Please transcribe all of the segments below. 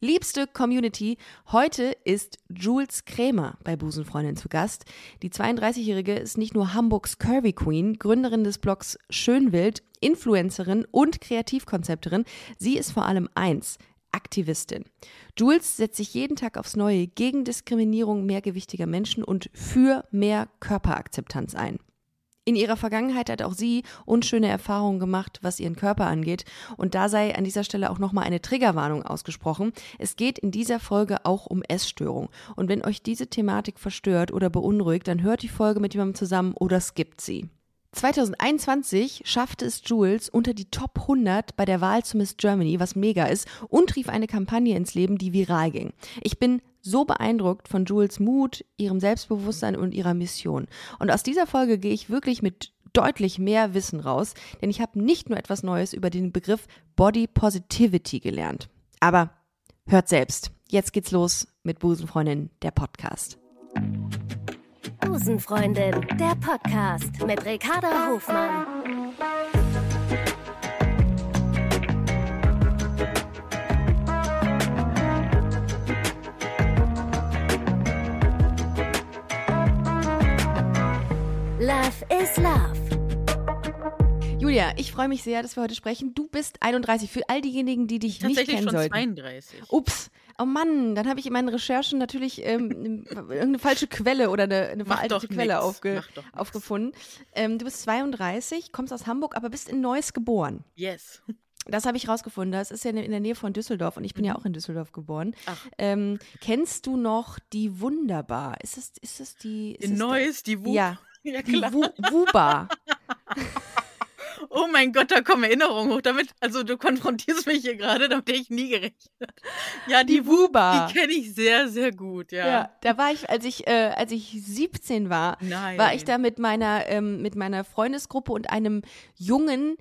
Liebste Community, heute ist Jules Krämer bei Busenfreundin zu Gast. Die 32-Jährige ist nicht nur Hamburgs Curvy Queen, Gründerin des Blogs Schönwild, Influencerin und Kreativkonzepterin. Sie ist vor allem eins, Aktivistin. Jules setzt sich jeden Tag aufs Neue gegen Diskriminierung mehrgewichtiger Menschen und für mehr Körperakzeptanz ein. In ihrer Vergangenheit hat auch sie unschöne Erfahrungen gemacht, was ihren Körper angeht. Und da sei an dieser Stelle auch nochmal eine Triggerwarnung ausgesprochen. Es geht in dieser Folge auch um Essstörung. Und wenn euch diese Thematik verstört oder beunruhigt, dann hört die Folge mit jemandem zusammen oder skippt sie. 2021 schaffte es Jules unter die Top 100 bei der Wahl zu Miss Germany, was mega ist, und rief eine Kampagne ins Leben, die viral ging. Ich bin so beeindruckt von Jules Mut, ihrem Selbstbewusstsein und ihrer Mission. Und aus dieser Folge gehe ich wirklich mit deutlich mehr Wissen raus, denn ich habe nicht nur etwas Neues über den Begriff Body Positivity gelernt. Aber hört selbst. Jetzt geht's los mit Busenfreundin, der Podcast. Busenfreundin, der Podcast mit Ricarda Hofmann. Love is Love. Julia, ich freue mich sehr, dass wir heute sprechen. Du bist 31. Für all diejenigen, die dich nicht kennen schon sollten. 32. Ups. Oh Mann, dann habe ich in meinen Recherchen natürlich ähm, irgendeine falsche Quelle oder eine, eine veraltete Quelle aufge aufgefunden. Ähm, du bist 32, kommst aus Hamburg, aber bist in Neuss geboren. Yes. Das habe ich rausgefunden. Das ist ja in der Nähe von Düsseldorf und ich bin ja auch in Düsseldorf geboren. Mhm. Ach. Ähm, kennst du noch die Wunderbar? Ist es, ist es die? Ist In es Neuss, die Wu. Ja, ja die klar. Wu Wuba. Oh mein Gott, da kommen Erinnerungen hoch. Damit, also du konfrontierst mich hier gerade, damit hätte ich nie gerechnet. Ja, die, Die Wuba. die kenne ich sehr, sehr gut, ja. Ja, da war ich, als ich, äh, als ich 17 war, Nein. war ich da mit meiner, ähm, mit meiner Freundesgruppe und einem Jungen,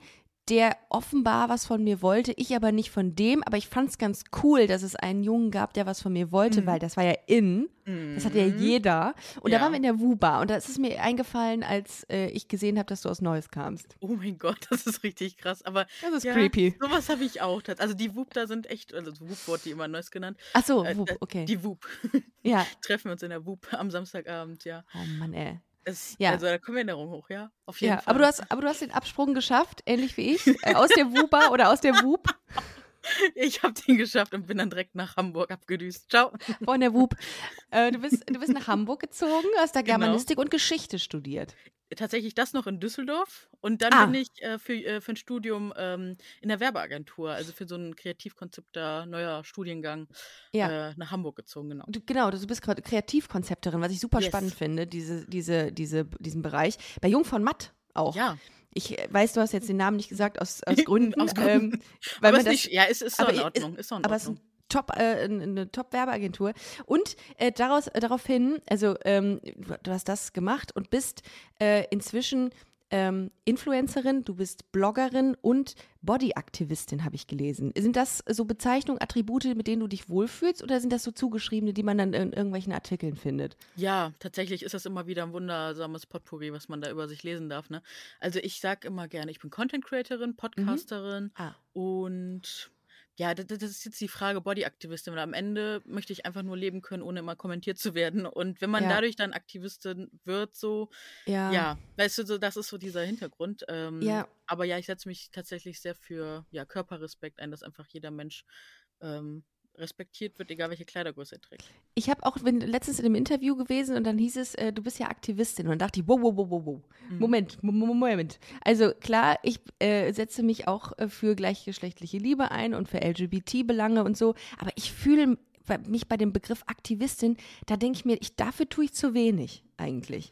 der offenbar was von mir wollte, ich aber nicht von dem, aber ich fand es ganz cool, dass es einen Jungen gab, der was von mir wollte, weil das war ja in, das hatte ja jeder. Und da Mhm. Ja. waren wir in der Wuba und da ist es mir eingefallen, als äh, ich gesehen habe, dass du aus Neues kamst. Oh mein Gott, das ist richtig krass. Aber Das ist ja, creepy. Sowas habe ich auch. Also die Wup da sind echt, also Wup wurde die immer Neuss genannt. Ach so, Äh, Wub, äh, okay. Die Wup. ja. Treffen wir uns in der Wup am Samstagabend, ja. Oh Mann, ey. Es, Ja. Also da kommen Erinnerungen hoch, ja. Auf jeden Ja, Fall. aber du, hast, aber du hast den Absprung geschafft, ähnlich wie ich, äh, aus der Wuba oder aus der Wub. Ich habe den geschafft und bin dann direkt nach Hamburg abgedüst. Ciao. von der WUB. Äh, du, bist, du bist nach Hamburg gezogen, hast da Genau. Germanistik und Geschichte studiert. Tatsächlich das noch in Düsseldorf und dann Ah. bin ich äh, für, äh, für ein Studium ähm, in der Werbeagentur, also für so ein Kreativkonzepter, neuer Studiengang Ja. äh, nach Hamburg gezogen, genau. Du, genau, du bist gerade Kreativkonzepterin, was ich super Yes. spannend finde, diese, diese, diese, diesen Bereich. Bei Jung von Matt auch. Ja, Ich äh, weiß, du hast jetzt den Namen nicht gesagt, aus, aus Gründen. Aus Gründen. Ähm, weil aber man ist das, nicht, ja, es ist doch aber in Ordnung. Ist doch in aber es ist Ordnung. Top, äh, eine Top-Werbeagentur. Und äh, daraus, äh, daraufhin, also ähm, du, du hast das gemacht und bist äh, inzwischen ähm, Influencerin, du bist Bloggerin und Bodyaktivistin, habe ich gelesen. Sind das so Bezeichnungen, Attribute, mit denen du dich wohlfühlst oder sind das so zugeschriebene, die man dann in irgendwelchen Artikeln findet? Ja, tatsächlich ist das immer wieder ein wundersames Potpourri, was man da über sich lesen darf. Ne? Also ich sag immer gerne, ich bin Content Creatorin, Podcasterin Ah. und ja, das, das ist jetzt die Frage Bodyaktivistin. Weil am Ende möchte ich einfach nur leben können, ohne immer kommentiert zu werden. Und wenn man Ja. dadurch dann Aktivistin wird, so, Ja. ja, weißt du, so, das ist so dieser Hintergrund. Ähm, Ja. Aber ja, ich setze mich tatsächlich sehr für ja, Körperrespekt ein, dass einfach jeder Mensch ähm, respektiert wird, egal welche Kleidergröße er trägt. Ich habe auch bin letztens in einem Interview gewesen und dann hieß es, äh, du bist ja Aktivistin. Und dann dachte ich, wow, wow, wow, wow, wow. Mhm. Moment, Mo- Mo- Moment. Also klar, ich äh, setze mich auch äh, für gleichgeschlechtliche Liebe ein und für LGBT-Belange und so. Aber ich fühle mich bei dem Begriff Aktivistin, da denke ich mir, ich, dafür tue ich zu wenig eigentlich.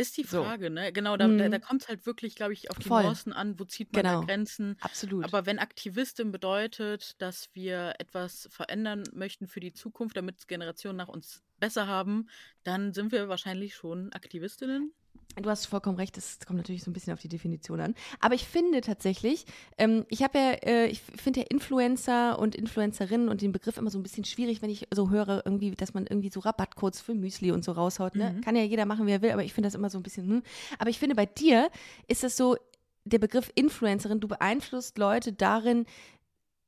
Ist die So. Frage, ne? Genau, da, da, Mhm. da kommt es halt wirklich, glaube ich, auf die Voll. Nuancen an, wo zieht man Genau. da Grenzen. Absolut. Aber wenn Aktivistin bedeutet, dass wir etwas verändern möchten für die Zukunft, damit Generationen nach uns besser haben, dann sind wir wahrscheinlich schon Aktivistinnen. Du hast vollkommen recht, das kommt natürlich so ein bisschen auf die Definition an. Aber ich finde tatsächlich, ähm, ich habe ja, äh, ich finde ja Influencer und Influencerinnen und den Begriff immer so ein bisschen schwierig, wenn ich so höre, irgendwie, dass man irgendwie so Rabattcodes für Müsli und so raushaut. Ne? Mhm. Kann ja jeder machen, wie er will, aber ich finde das immer so ein bisschen, hm. Aber ich finde, bei dir ist das so, der Begriff Influencerin, du beeinflusst Leute darin,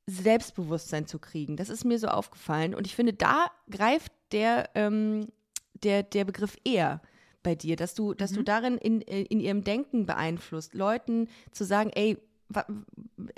Selbstbewusstsein zu kriegen. Das ist mir so aufgefallen. Und ich finde, da greift der, ähm, der, der Begriff eher bei dir, dass du, dass Mhm. du darin in, äh, in ihrem Denken beeinflusst, Leuten zu sagen, ey,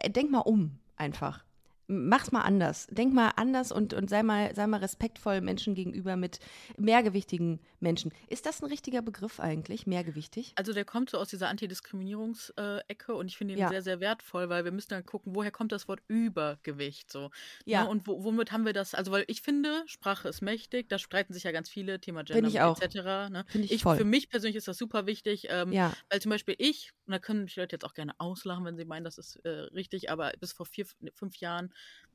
denk mal um einfach. Mach's mal anders. Denk mal anders und, und sei, mal, sei mal respektvoll Menschen gegenüber mit mehrgewichtigen Menschen. Ist das ein richtiger Begriff eigentlich, mehrgewichtig? Also der kommt so aus dieser Antidiskriminierungsecke und ich finde ihn Ja. sehr, sehr wertvoll, weil wir müssen dann gucken, woher kommt das Wort Übergewicht so. Ja. Ne? Und wo, womit haben wir das? Also, weil ich finde, Sprache ist mächtig, da streiten sich ja ganz viele, Thema Gender ich auch. etc. Ne? Finde ich, Ich, voll. für mich persönlich ist das super wichtig, ähm, ja, weil zum Beispiel ich, und da können mich die Leute jetzt auch gerne auslachen, wenn sie meinen, das ist äh, richtig, aber bis vor vier, fünf Jahren,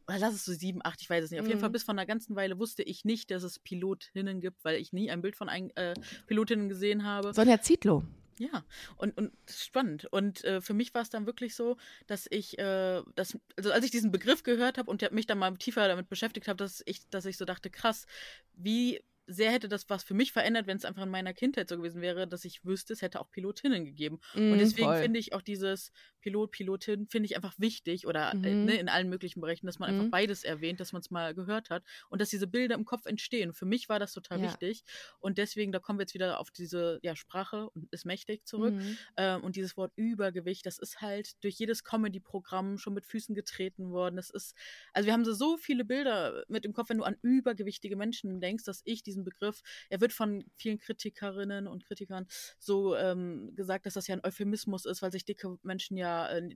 oder lass es so sieben, acht, ich weiß es nicht. Auf jeden Fall Mhm. bis vor einer ganzen Weile wusste ich nicht, dass es Pilotinnen gibt, weil ich nie ein Bild von ein, äh, Pilotinnen gesehen habe. Sonja Zietlow. Ja, und, und spannend. Und äh, für mich war es dann wirklich so, dass ich, äh, das, also als ich diesen Begriff gehört habe und mich dann mal tiefer damit beschäftigt habe, dass ich, dass ich so dachte, krass, wie sehr hätte das was für mich verändert, wenn es einfach in meiner Kindheit so gewesen wäre, dass ich wüsste, es hätte auch Pilotinnen gegeben. Mhm, Und deswegen voll. finde ich auch dieses Pilot, Pilotin, finde ich einfach wichtig oder äh, Mhm. ne, in allen möglichen Bereichen, dass man einfach Mhm. beides erwähnt, dass man es mal gehört hat und dass diese Bilder im Kopf entstehen. Für mich war das total Ja. wichtig und deswegen, da kommen wir jetzt wieder auf diese ja, Sprache und ist mächtig zurück. Mhm. Ähm, und dieses Wort Übergewicht, das ist halt durch jedes Comedy-Programm schon mit Füßen getreten worden. Das ist, also wir haben so, so viele Bilder mit im Kopf, wenn du an übergewichtige Menschen denkst, dass ich diesen Begriff, er wird von vielen Kritikerinnen und Kritikern so ähm, gesagt, dass das ja ein Euphemismus ist, weil sich dicke Menschen ja äh,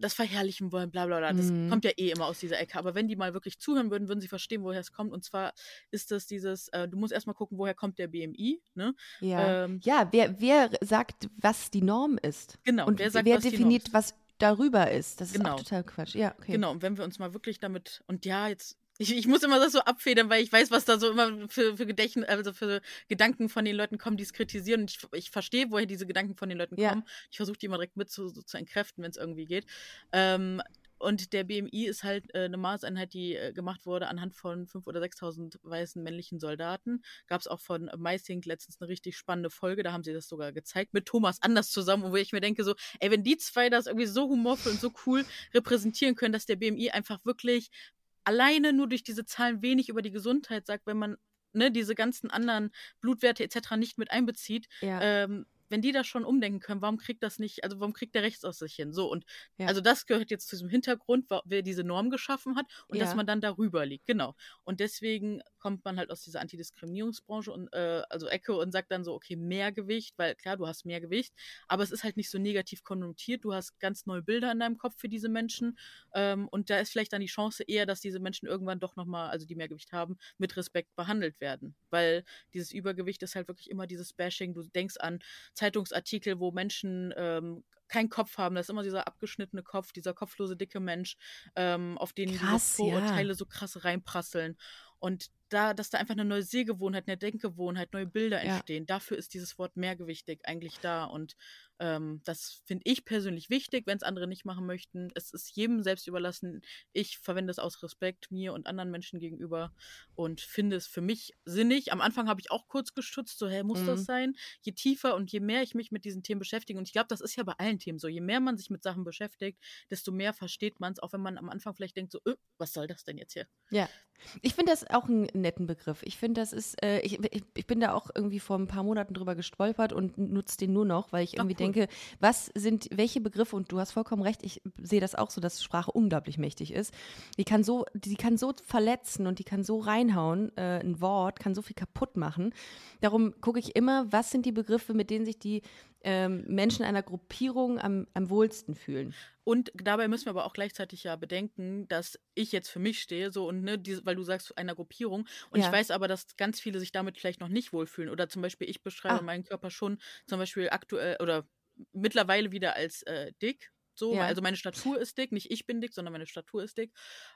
das verherrlichen wollen, bla bla bla. Das Mhm. kommt ja eh immer aus dieser Ecke. Aber wenn die mal wirklich zuhören würden, würden sie verstehen, woher es kommt. Und zwar ist das dieses, äh, du musst erstmal gucken, woher kommt der BMI, ne? Ja, Ähm, ja wer, wer sagt, was die Norm ist? Genau, Und wer sagt, wer was definiert, ist? was darüber ist? Das ist Genau. auch total Quatsch. Ja, okay. Genau, und wenn wir uns mal wirklich damit, und ja, jetzt, ich, ich muss immer das so abfedern, weil ich weiß, was da so immer für, für Gedächtnis, also für Gedanken von den Leuten kommen, die es kritisieren. Und ich, ich verstehe, woher diese Gedanken von den Leuten Ja. kommen. Ich versuche die immer direkt mit zu, so zu entkräften, wenn es irgendwie geht. Ähm, und der BMI ist halt äh, eine Maßeinheit, die äh, gemacht wurde anhand von 5.000 oder 6.000 weißen männlichen Soldaten. Gab es auch von Meissing letztens eine richtig spannende Folge, da haben sie das sogar gezeigt, mit Thomas Anders zusammen, wo ich mir denke so, ey, wenn die zwei das irgendwie so humorvoll und so cool repräsentieren können, dass der BMI einfach wirklich alleine nur durch diese Zahlen wenig über die Gesundheit sagt, wenn man ne, diese ganzen anderen Blutwerte etc. nicht mit einbezieht, Ja, ähm, wenn die das schon umdenken können, warum kriegt das nicht, also warum kriegt der Rechtsaussicht hin? So, und Ja. also das gehört jetzt zu diesem Hintergrund, wer diese Norm geschaffen hat und Ja. dass man dann darüber liegt, genau. Und deswegen kommt man halt aus dieser Antidiskriminierungsbranche und äh, also Ecke und sagt dann so, okay, mehr Gewicht, weil klar, du hast mehr Gewicht, aber es ist halt nicht so negativ konnotiert, du hast ganz neue Bilder in deinem Kopf für diese Menschen ähm, und da ist vielleicht dann die Chance eher, dass diese Menschen irgendwann doch nochmal, also die mehr Gewicht haben, mit Respekt behandelt werden, weil dieses Übergewicht ist halt wirklich immer dieses Bashing, du denkst an Zeitungsartikel, wo Menschen ähm, keinen Kopf haben. Das ist immer dieser abgeschnittene Kopf, dieser kopflose dicke Mensch, ähm, auf den Krass, diese ja. Vorurteile so krass reinprasseln. Und da, dass da einfach eine neue Sehgewohnheit, eine Denkgewohnheit, neue Bilder Ja. entstehen, dafür ist dieses Wort mehrgewichtig eigentlich da. Und ähm, das finde ich persönlich wichtig, wenn es andere nicht machen möchten. Es ist jedem selbst überlassen. Ich verwende es aus Respekt mir und anderen Menschen gegenüber und finde es für mich sinnig. Am Anfang habe ich auch kurz gestutzt, so, hä, muss Mhm. das sein? Je tiefer und je mehr ich mich mit diesen Themen beschäftige, und ich glaube, das ist ja bei allen Themen so, je mehr man sich mit Sachen beschäftigt, desto mehr versteht man es, auch wenn man am Anfang vielleicht denkt, so, äh, was soll das denn jetzt hier? Ja. Ich finde das auch einen netten Begriff. Ich finde, das ist, äh, ich, ich, bin da auch irgendwie vor ein paar Monaten drüber gestolpert und nutze den nur noch, weil ich Ach, irgendwie cool. denke, was sind, welche Begriffe, und du hast vollkommen recht, ich sehe das auch so, dass Sprache unglaublich mächtig ist. Die kann so, die kann so verletzen und die kann so reinhauen, äh, ein Wort kann so viel kaputt machen. Darum gucke ich immer, was sind die Begriffe, mit denen sich die ähm, Menschen einer Gruppierung am, am wohlsten fühlen. Und dabei müssen wir aber auch gleichzeitig ja bedenken, dass ich jetzt für mich stehe, so und ne, diese, weil du sagst einer Gruppierung. Und Ja. ich weiß aber, dass ganz viele sich damit vielleicht noch nicht wohlfühlen. Oder zum Beispiel, ich beschreibe Ah. meinen Körper schon zum Beispiel aktuell oder mittlerweile wieder als äh, dick. So, Ja. also meine Statur ist dick, nicht ich bin dick, sondern meine Statur ist dick.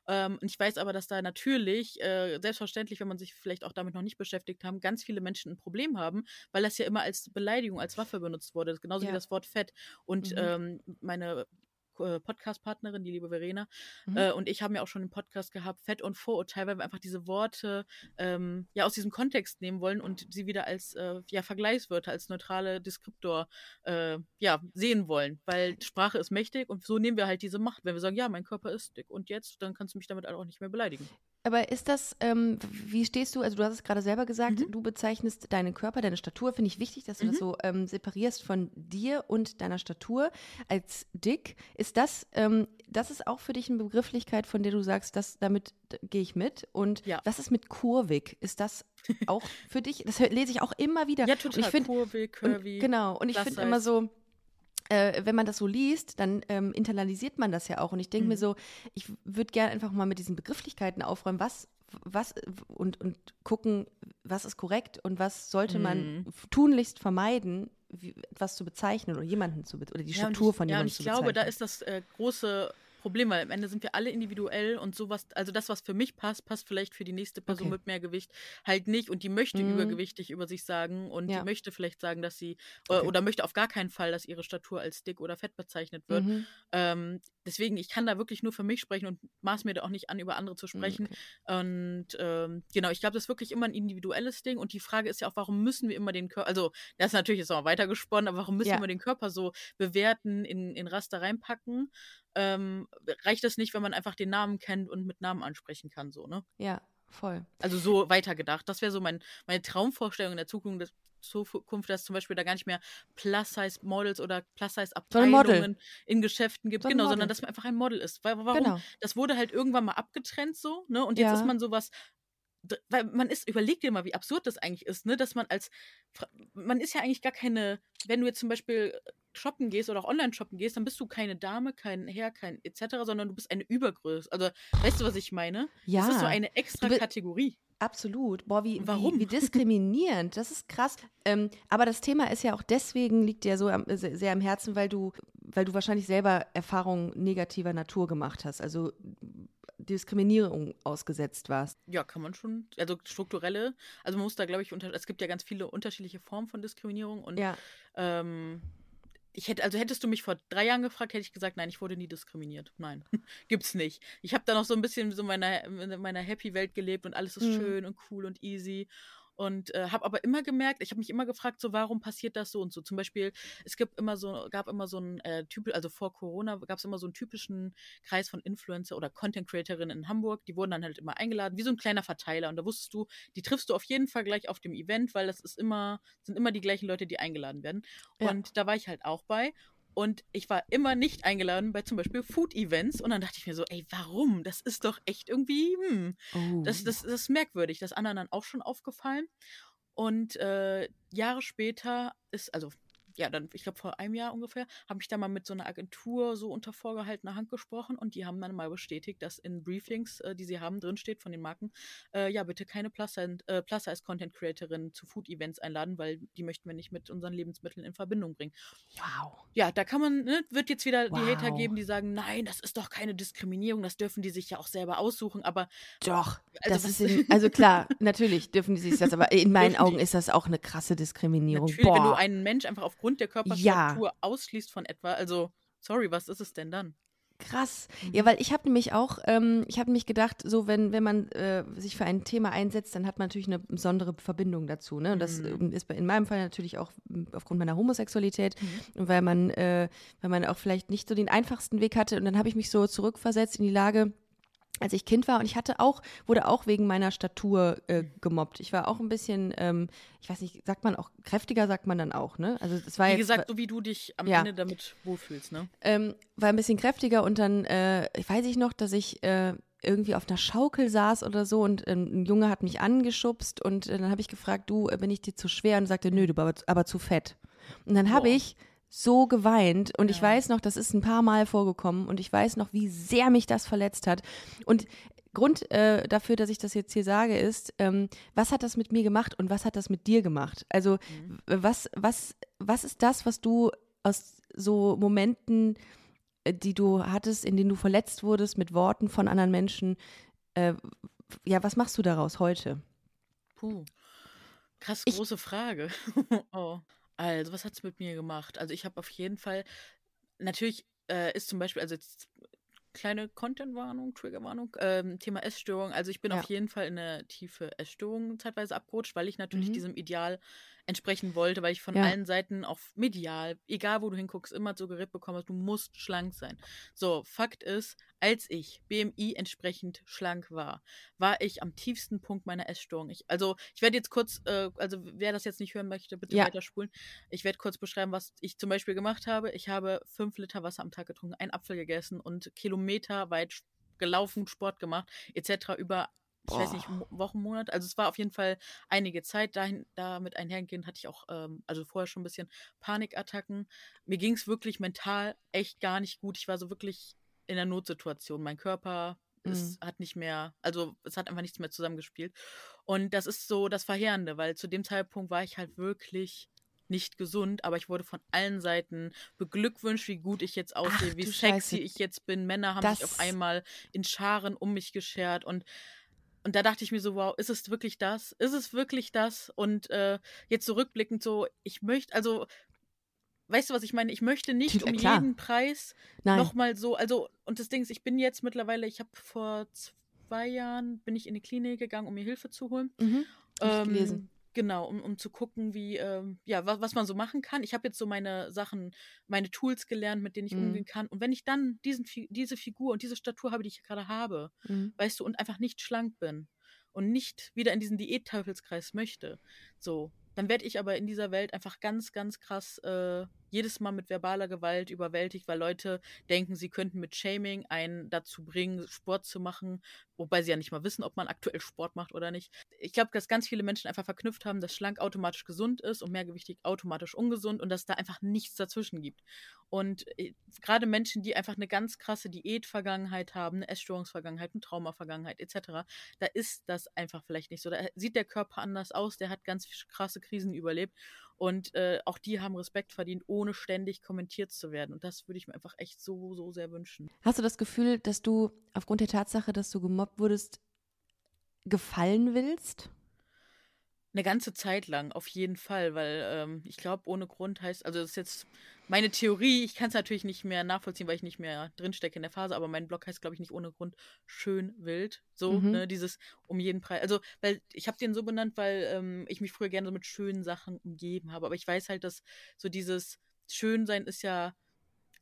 Ähm, und ich weiß aber, dass da natürlich, äh, selbstverständlich, wenn man sich vielleicht auch damit noch nicht beschäftigt haben, ganz viele Menschen ein Problem haben, weil das ja immer als Beleidigung, als Waffe benutzt wurde. Genauso Ja. wie das Wort Fett. Und Mhm. ähm, meine Podcast-Partnerin, die liebe Verena, Mhm. äh, und ich haben ja auch schon einen Podcast gehabt, Fett und Vorurteil, weil wir einfach diese Worte ähm, ja aus diesem Kontext nehmen wollen und sie wieder als äh, ja, Vergleichswörter, als neutrale Deskriptor äh, ja, sehen wollen. Weil Sprache ist mächtig und so nehmen wir halt diese Macht. Wenn wir sagen, ja, mein Körper ist dick und jetzt, dann kannst du mich damit auch nicht mehr beleidigen. Aber ist das, ähm, wie stehst du, also du hast es gerade selber gesagt, Mhm. du bezeichnest deinen Körper, deine Statur, finde ich wichtig, dass du das Mhm. so ähm, separierst von dir und deiner Statur als dick. Ist das, ähm, das ist auch für dich eine Begrifflichkeit, von der du sagst, dass damit gehe ich mit? Und Ja. was ist mit kurvig? Ist das auch für dich? Das lese ich auch immer wieder. Ja, Und total. ich find- Kurvig, Und, curvy. genau, und ich finde immer so, äh, wenn man das so liest, dann ähm, internalisiert man das ja auch. Und ich denke mir Mhm. so, ich würde gerne einfach mal mit diesen Begrifflichkeiten aufräumen, was, was und, und gucken, was ist korrekt und was sollte man Mhm. tunlichst vermeiden, wie, etwas zu bezeichnen oder jemanden zu oder die Ja, und Statur ich, von ja, und jemandem ich zu glaube, bezeichnen. da ist das äh, große Problem, weil am Ende sind wir alle individuell und sowas, also das, was für mich passt, passt vielleicht für die nächste Person Okay. mit mehr Gewicht halt nicht und die möchte Mhm. übergewichtig über sich sagen und Ja. die möchte vielleicht sagen, dass sie Okay. oder möchte auf gar keinen Fall, dass ihre Statur als dick oder fett bezeichnet wird. Mhm. Ähm, deswegen, ich kann da wirklich nur für mich sprechen und maß mir da auch nicht an, über andere zu Mhm, sprechen. okay. Und ähm, genau, ich glaube, das ist wirklich immer ein individuelles Ding. Und die Frage ist ja auch, warum müssen wir immer den Körper, also das ist natürlich jetzt noch weiter gesponnen, aber warum müssen Ja. wir den Körper so bewerten, in, in Raster reinpacken? Ähm, reicht das nicht, wenn man einfach den Namen kennt und mit Namen ansprechen kann, so, ne? Ja, voll. Also so weitergedacht. Das wäre so mein, meine Traumvorstellung in der Zukunft, dass, Zukunft, dass zum Beispiel da gar nicht mehr Plus-Size-Models oder Plus-Size-Abteilungen in Geschäften gibt. Sondern genau, Model. sondern dass man einfach ein Model ist. Weil, warum? Genau. Das wurde halt irgendwann mal abgetrennt so, ne? Und jetzt Ja. ist man sowas. Weil man ist, überleg dir mal, wie absurd das eigentlich ist, ne? Dass man als, man ist ja eigentlich gar keine, wenn du jetzt zum Beispiel shoppen gehst oder auch online shoppen gehst, dann bist du keine Dame, kein Herr, kein etc., sondern du bist eine Übergröße. Also, weißt du, was ich meine? Ja. Das ist so eine extra Kategorie. Absolut. Boah, wie, Warum? wie, wie diskriminierend. Das ist krass. Ähm, aber das Thema ist ja auch deswegen, liegt dir so am, sehr, sehr am Herzen, weil du, weil du wahrscheinlich selber Erfahrungen negativer Natur gemacht hast. Also Diskriminierung ausgesetzt warst. Ja, kann man schon. Also strukturelle, also man muss da, glaube ich, unter, es gibt ja ganz viele unterschiedliche Formen von Diskriminierung und Ja. ähm, ich hätte, also hättest du mich vor drei Jahren gefragt, hätte ich gesagt, nein, ich wurde nie diskriminiert. Nein, gibt's nicht. Ich habe da noch so ein bisschen so in meiner, in meiner Happy-Welt gelebt und alles ist Mhm. schön und cool und easy. Und äh, habe aber immer gemerkt, ich habe mich immer gefragt, so warum passiert das so und so. Zum Beispiel, es gibt immer so, gab immer so einen äh, Typ, also vor Corona gab es immer so einen typischen Kreis von Influencer oder Content Creatorinnen in Hamburg. Die wurden dann halt immer eingeladen, wie so ein kleiner Verteiler. Und da wusstest du, die triffst du auf jeden Fall gleich auf dem Event, weil das ist immer, sind immer die gleichen Leute, die eingeladen werden. Ja. Und da war ich halt auch bei. Und ich war immer nicht eingeladen bei zum Beispiel Food-Events. Und dann dachte ich mir so, ey, warum? Das ist doch echt irgendwie, hm, Oh. das, das, das ist merkwürdig. Das ist anderen dann auch schon aufgefallen. Und äh, Jahre später ist, also ja, dann, ich glaube vor einem Jahr ungefähr, habe ich da mal mit so einer Agentur so unter vorgehaltener Hand gesprochen und die haben dann mal bestätigt, dass in Briefings, äh, die sie haben, drin steht von den Marken, äh, ja, bitte keine Plus-Size-Content-Creatorinnen zu Food-Events einladen, weil die möchten wir nicht mit unseren Lebensmitteln in Verbindung bringen. wow. Ja, da kann man, ne, wird jetzt wieder die Hater Wow. geben, die sagen, nein, das ist doch keine Diskriminierung, das dürfen die sich ja auch selber aussuchen, aber Doch, Also das ist in, also klar, natürlich dürfen die sich das, aber in meinen Dürfen die. Augen ist das auch eine krasse Diskriminierung. Natürlich, wenn du Boah. einen Mensch einfach aufgrund der Körperstatur ausschließt von etwa, also sorry, was ist es denn dann? Krass. Mhm. Ja, weil ich habe nämlich auch, ähm, ich habe nämlich gedacht, so wenn, wenn man äh, sich für ein Thema einsetzt, dann hat man natürlich eine besondere Verbindung dazu. Ne? Und das Mhm. ähm, ist in meinem Fall natürlich auch ähm, aufgrund meiner Homosexualität, Mhm. und weil man, äh, weil man auch vielleicht nicht so den einfachsten Weg hatte. Und dann habe ich mich so zurückversetzt in die Lage, als ich Kind war und ich hatte auch, wurde auch wegen meiner Statur äh, gemobbt. Ich war auch ein bisschen, ähm, ich weiß nicht, sagt man auch, kräftiger sagt man dann auch, ne? Also das war Wie jetzt, gesagt, so wie du dich am Ja. Ende damit wohlfühlst, ne? ähm, war ein bisschen kräftiger und dann äh, weiß ich noch, dass ich äh, irgendwie auf einer Schaukel saß oder so und ähm, ein Junge hat mich angeschubst und äh, dann habe ich gefragt, du, äh, bin ich dir zu schwer? Und sagte, nö, du bist aber, aber zu fett. Und dann habe ich so geweint und ich Ja. weiß noch, das ist ein paar Mal vorgekommen und ich weiß noch, wie sehr mich das verletzt hat. Und Grund äh, dafür, dass ich das jetzt hier sage, ist, ähm, was hat das mit mir gemacht und was hat das mit dir gemacht? Also Mhm. was, was, was ist das, was du aus so Momenten, äh, die du hattest, in denen du verletzt wurdest mit Worten von anderen Menschen, äh, ja, was machst du daraus heute? Puh. Krass Ich- große Frage. oh. Also, was hat's mit mir gemacht? Also, ich habe auf jeden Fall natürlich äh, ist zum Beispiel, also jetzt kleine Content-Warnung, Trigger-Warnung, ähm, Thema Essstörung. Also ich bin Ja. auf jeden Fall in eine tiefe Essstörung zeitweise abgerutscht, weil ich natürlich Mhm. diesem Ideal entsprechen wollte, weil ich von Ja. allen Seiten auch medial, egal wo du hinguckst, immer suggeriert bekommen hast, du musst schlank sein. So, Fakt ist, als ich BMI entsprechend schlank war, war ich am tiefsten Punkt meiner Essstörung. Ich, also ich werde jetzt kurz, äh, also wer das jetzt nicht hören möchte, bitte Ja. weiterspulen. Ich werde kurz beschreiben, was ich zum Beispiel gemacht habe. Ich habe fünf Liter Wasser am Tag getrunken, einen Apfel gegessen und kilometerweit gelaufen, Sport gemacht, etc. über ich weiß nicht, Wochen, Monate. Also es war auf jeden Fall einige Zeit. Dahin, damit einhergehend hatte ich auch, ähm, also vorher schon ein bisschen Panikattacken. Mir ging es wirklich mental echt gar nicht gut. Ich war so wirklich in einer Notsituation. Mein Körper es hat nicht mehr, also es hat einfach nichts mehr zusammengespielt. Und das ist so das Verheerende, weil zu dem Zeitpunkt war ich halt wirklich nicht gesund, aber ich wurde von allen Seiten beglückwünscht, wie gut ich jetzt aussehe, Ach, wie sexy Scheiße. ich jetzt bin. Männer haben sich Das- auf einmal in Scharen um mich geschert und und da dachte ich mir so, wow, ist es wirklich das? Ist es wirklich das? Und äh, jetzt zurückblickend so, ich möchte, also, weißt du, was ich meine? Ich möchte nicht Tut- um klar. jeden Preis nochmal so, also, und das Ding ist, ich bin jetzt mittlerweile, ich habe vor zwei Jahren, bin ich in die Klinik gegangen, um mir Hilfe zu holen. Mhm. Gelesen. Genau, um, um zu gucken, wie, ähm, ja, was, was man so machen kann. Ich habe jetzt so meine Sachen, meine Tools gelernt, mit denen ich Mhm. umgehen kann. Und wenn ich dann diesen, diese Figur und diese Statur habe, die ich gerade habe, Mhm. weißt du, und einfach nicht schlank bin und nicht wieder in diesen Diät-Teufelskreis möchte, so, dann werde ich aber in dieser Welt einfach ganz, ganz krass äh, jedes Mal mit verbaler Gewalt überwältigt, weil Leute denken, sie könnten mit Shaming einen dazu bringen, Sport zu machen, wobei sie ja nicht mal wissen, ob man aktuell Sport macht oder nicht. Ich glaube, dass ganz viele Menschen einfach verknüpft haben, dass schlank automatisch gesund ist und mehrgewichtig automatisch ungesund und dass da einfach nichts dazwischen gibt. Und äh, gerade Menschen, die einfach eine ganz krasse Diät-Vergangenheit haben, eine Essstörungsvergangenheit, eine Traumavergangenheit etc., da ist das einfach vielleicht nicht so. Da sieht der Körper anders aus, der hat ganz krasse Krisen überlebt und äh, auch die haben Respekt verdient, ohne ständig kommentiert zu werden. Und das würde ich mir einfach echt so, so sehr wünschen. Hast du das Gefühl, dass du aufgrund der Tatsache, dass du gemobbt wurdest, gefallen willst? Eine ganze Zeit lang, auf jeden Fall, weil ähm, ich glaube, ohne Grund heißt, also das ist jetzt meine Theorie, ich kann es natürlich nicht mehr nachvollziehen, weil ich nicht mehr drinstecke in der Phase, aber mein Blog heißt, glaube ich, nicht ohne Grund schön wild. So, Mhm. ne, dieses um jeden Preis. Also, weil ich habe den so benannt, weil ähm, ich mich früher gerne so mit schönen Sachen umgeben habe. Aber ich weiß halt, dass so dieses Schönsein ist ja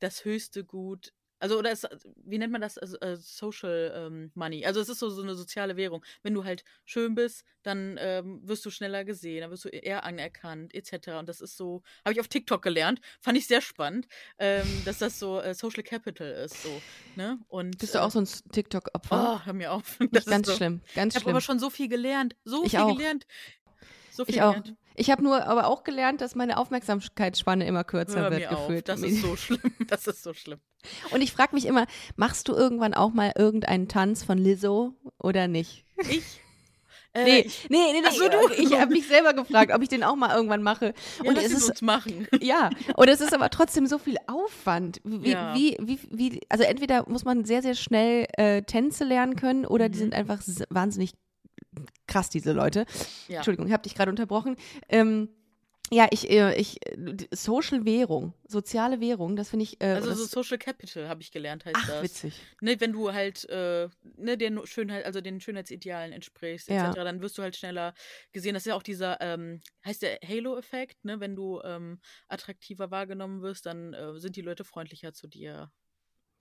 das höchste Gut. Also, oder ist, wie nennt man das? Also, äh, Social ähm, Money. Also, es ist so, so eine soziale Währung. Wenn du halt schön bist, dann ähm, wirst du schneller gesehen, dann wirst du eher anerkannt, etc. Und das ist so, habe ich auf TikTok gelernt, fand ich sehr spannend, ähm, dass das so äh, Social Capital ist. So, ne? Und, Bist du äh, auch so ein TikTok-Opfer? Oh, hör mir auf. Das ist ganz so. schlimm, ganz Ich habe aber schon so viel gelernt. So Ich viel auch. gelernt. So viel Ich auch. gelernt. Ich habe nur aber auch gelernt, dass meine Aufmerksamkeitsspanne immer kürzer Hör wird mir auf. gefühlt. Das ist so schlimm. Das ist so schlimm. Und ich frage mich immer, machst du irgendwann auch mal irgendeinen Tanz von Lizzo oder nicht? Ich. Äh, Nee, ich, nee, nee, nee. So, du. Ich habe mich selber gefragt, ob ich den auch mal irgendwann mache. ja, und es ist machen. ja, und es ist aber trotzdem so viel Aufwand. Wie, Ja. wie, wie, wie, also entweder muss man sehr, sehr schnell äh, Tänze lernen können oder die Mhm. sind einfach wahnsinnig krass, diese Leute. Ja. Entschuldigung, ich habe dich gerade unterbrochen. Ähm, ja, ich, äh, ich, Social Währung, soziale Währung, das finde ich. Äh, Also so Social Capital habe ich gelernt, heißt ach, das. witzig. Ne, wenn du halt äh, ne, den Schönheit, also den Schönheitsidealen entsprichst, Ja. etc., dann wirst du halt schneller gesehen. Das ist ja auch dieser, ähm, heißt der Halo-Effekt, ne? Wenn du ähm, attraktiver wahrgenommen wirst, dann äh, sind die Leute freundlicher zu dir.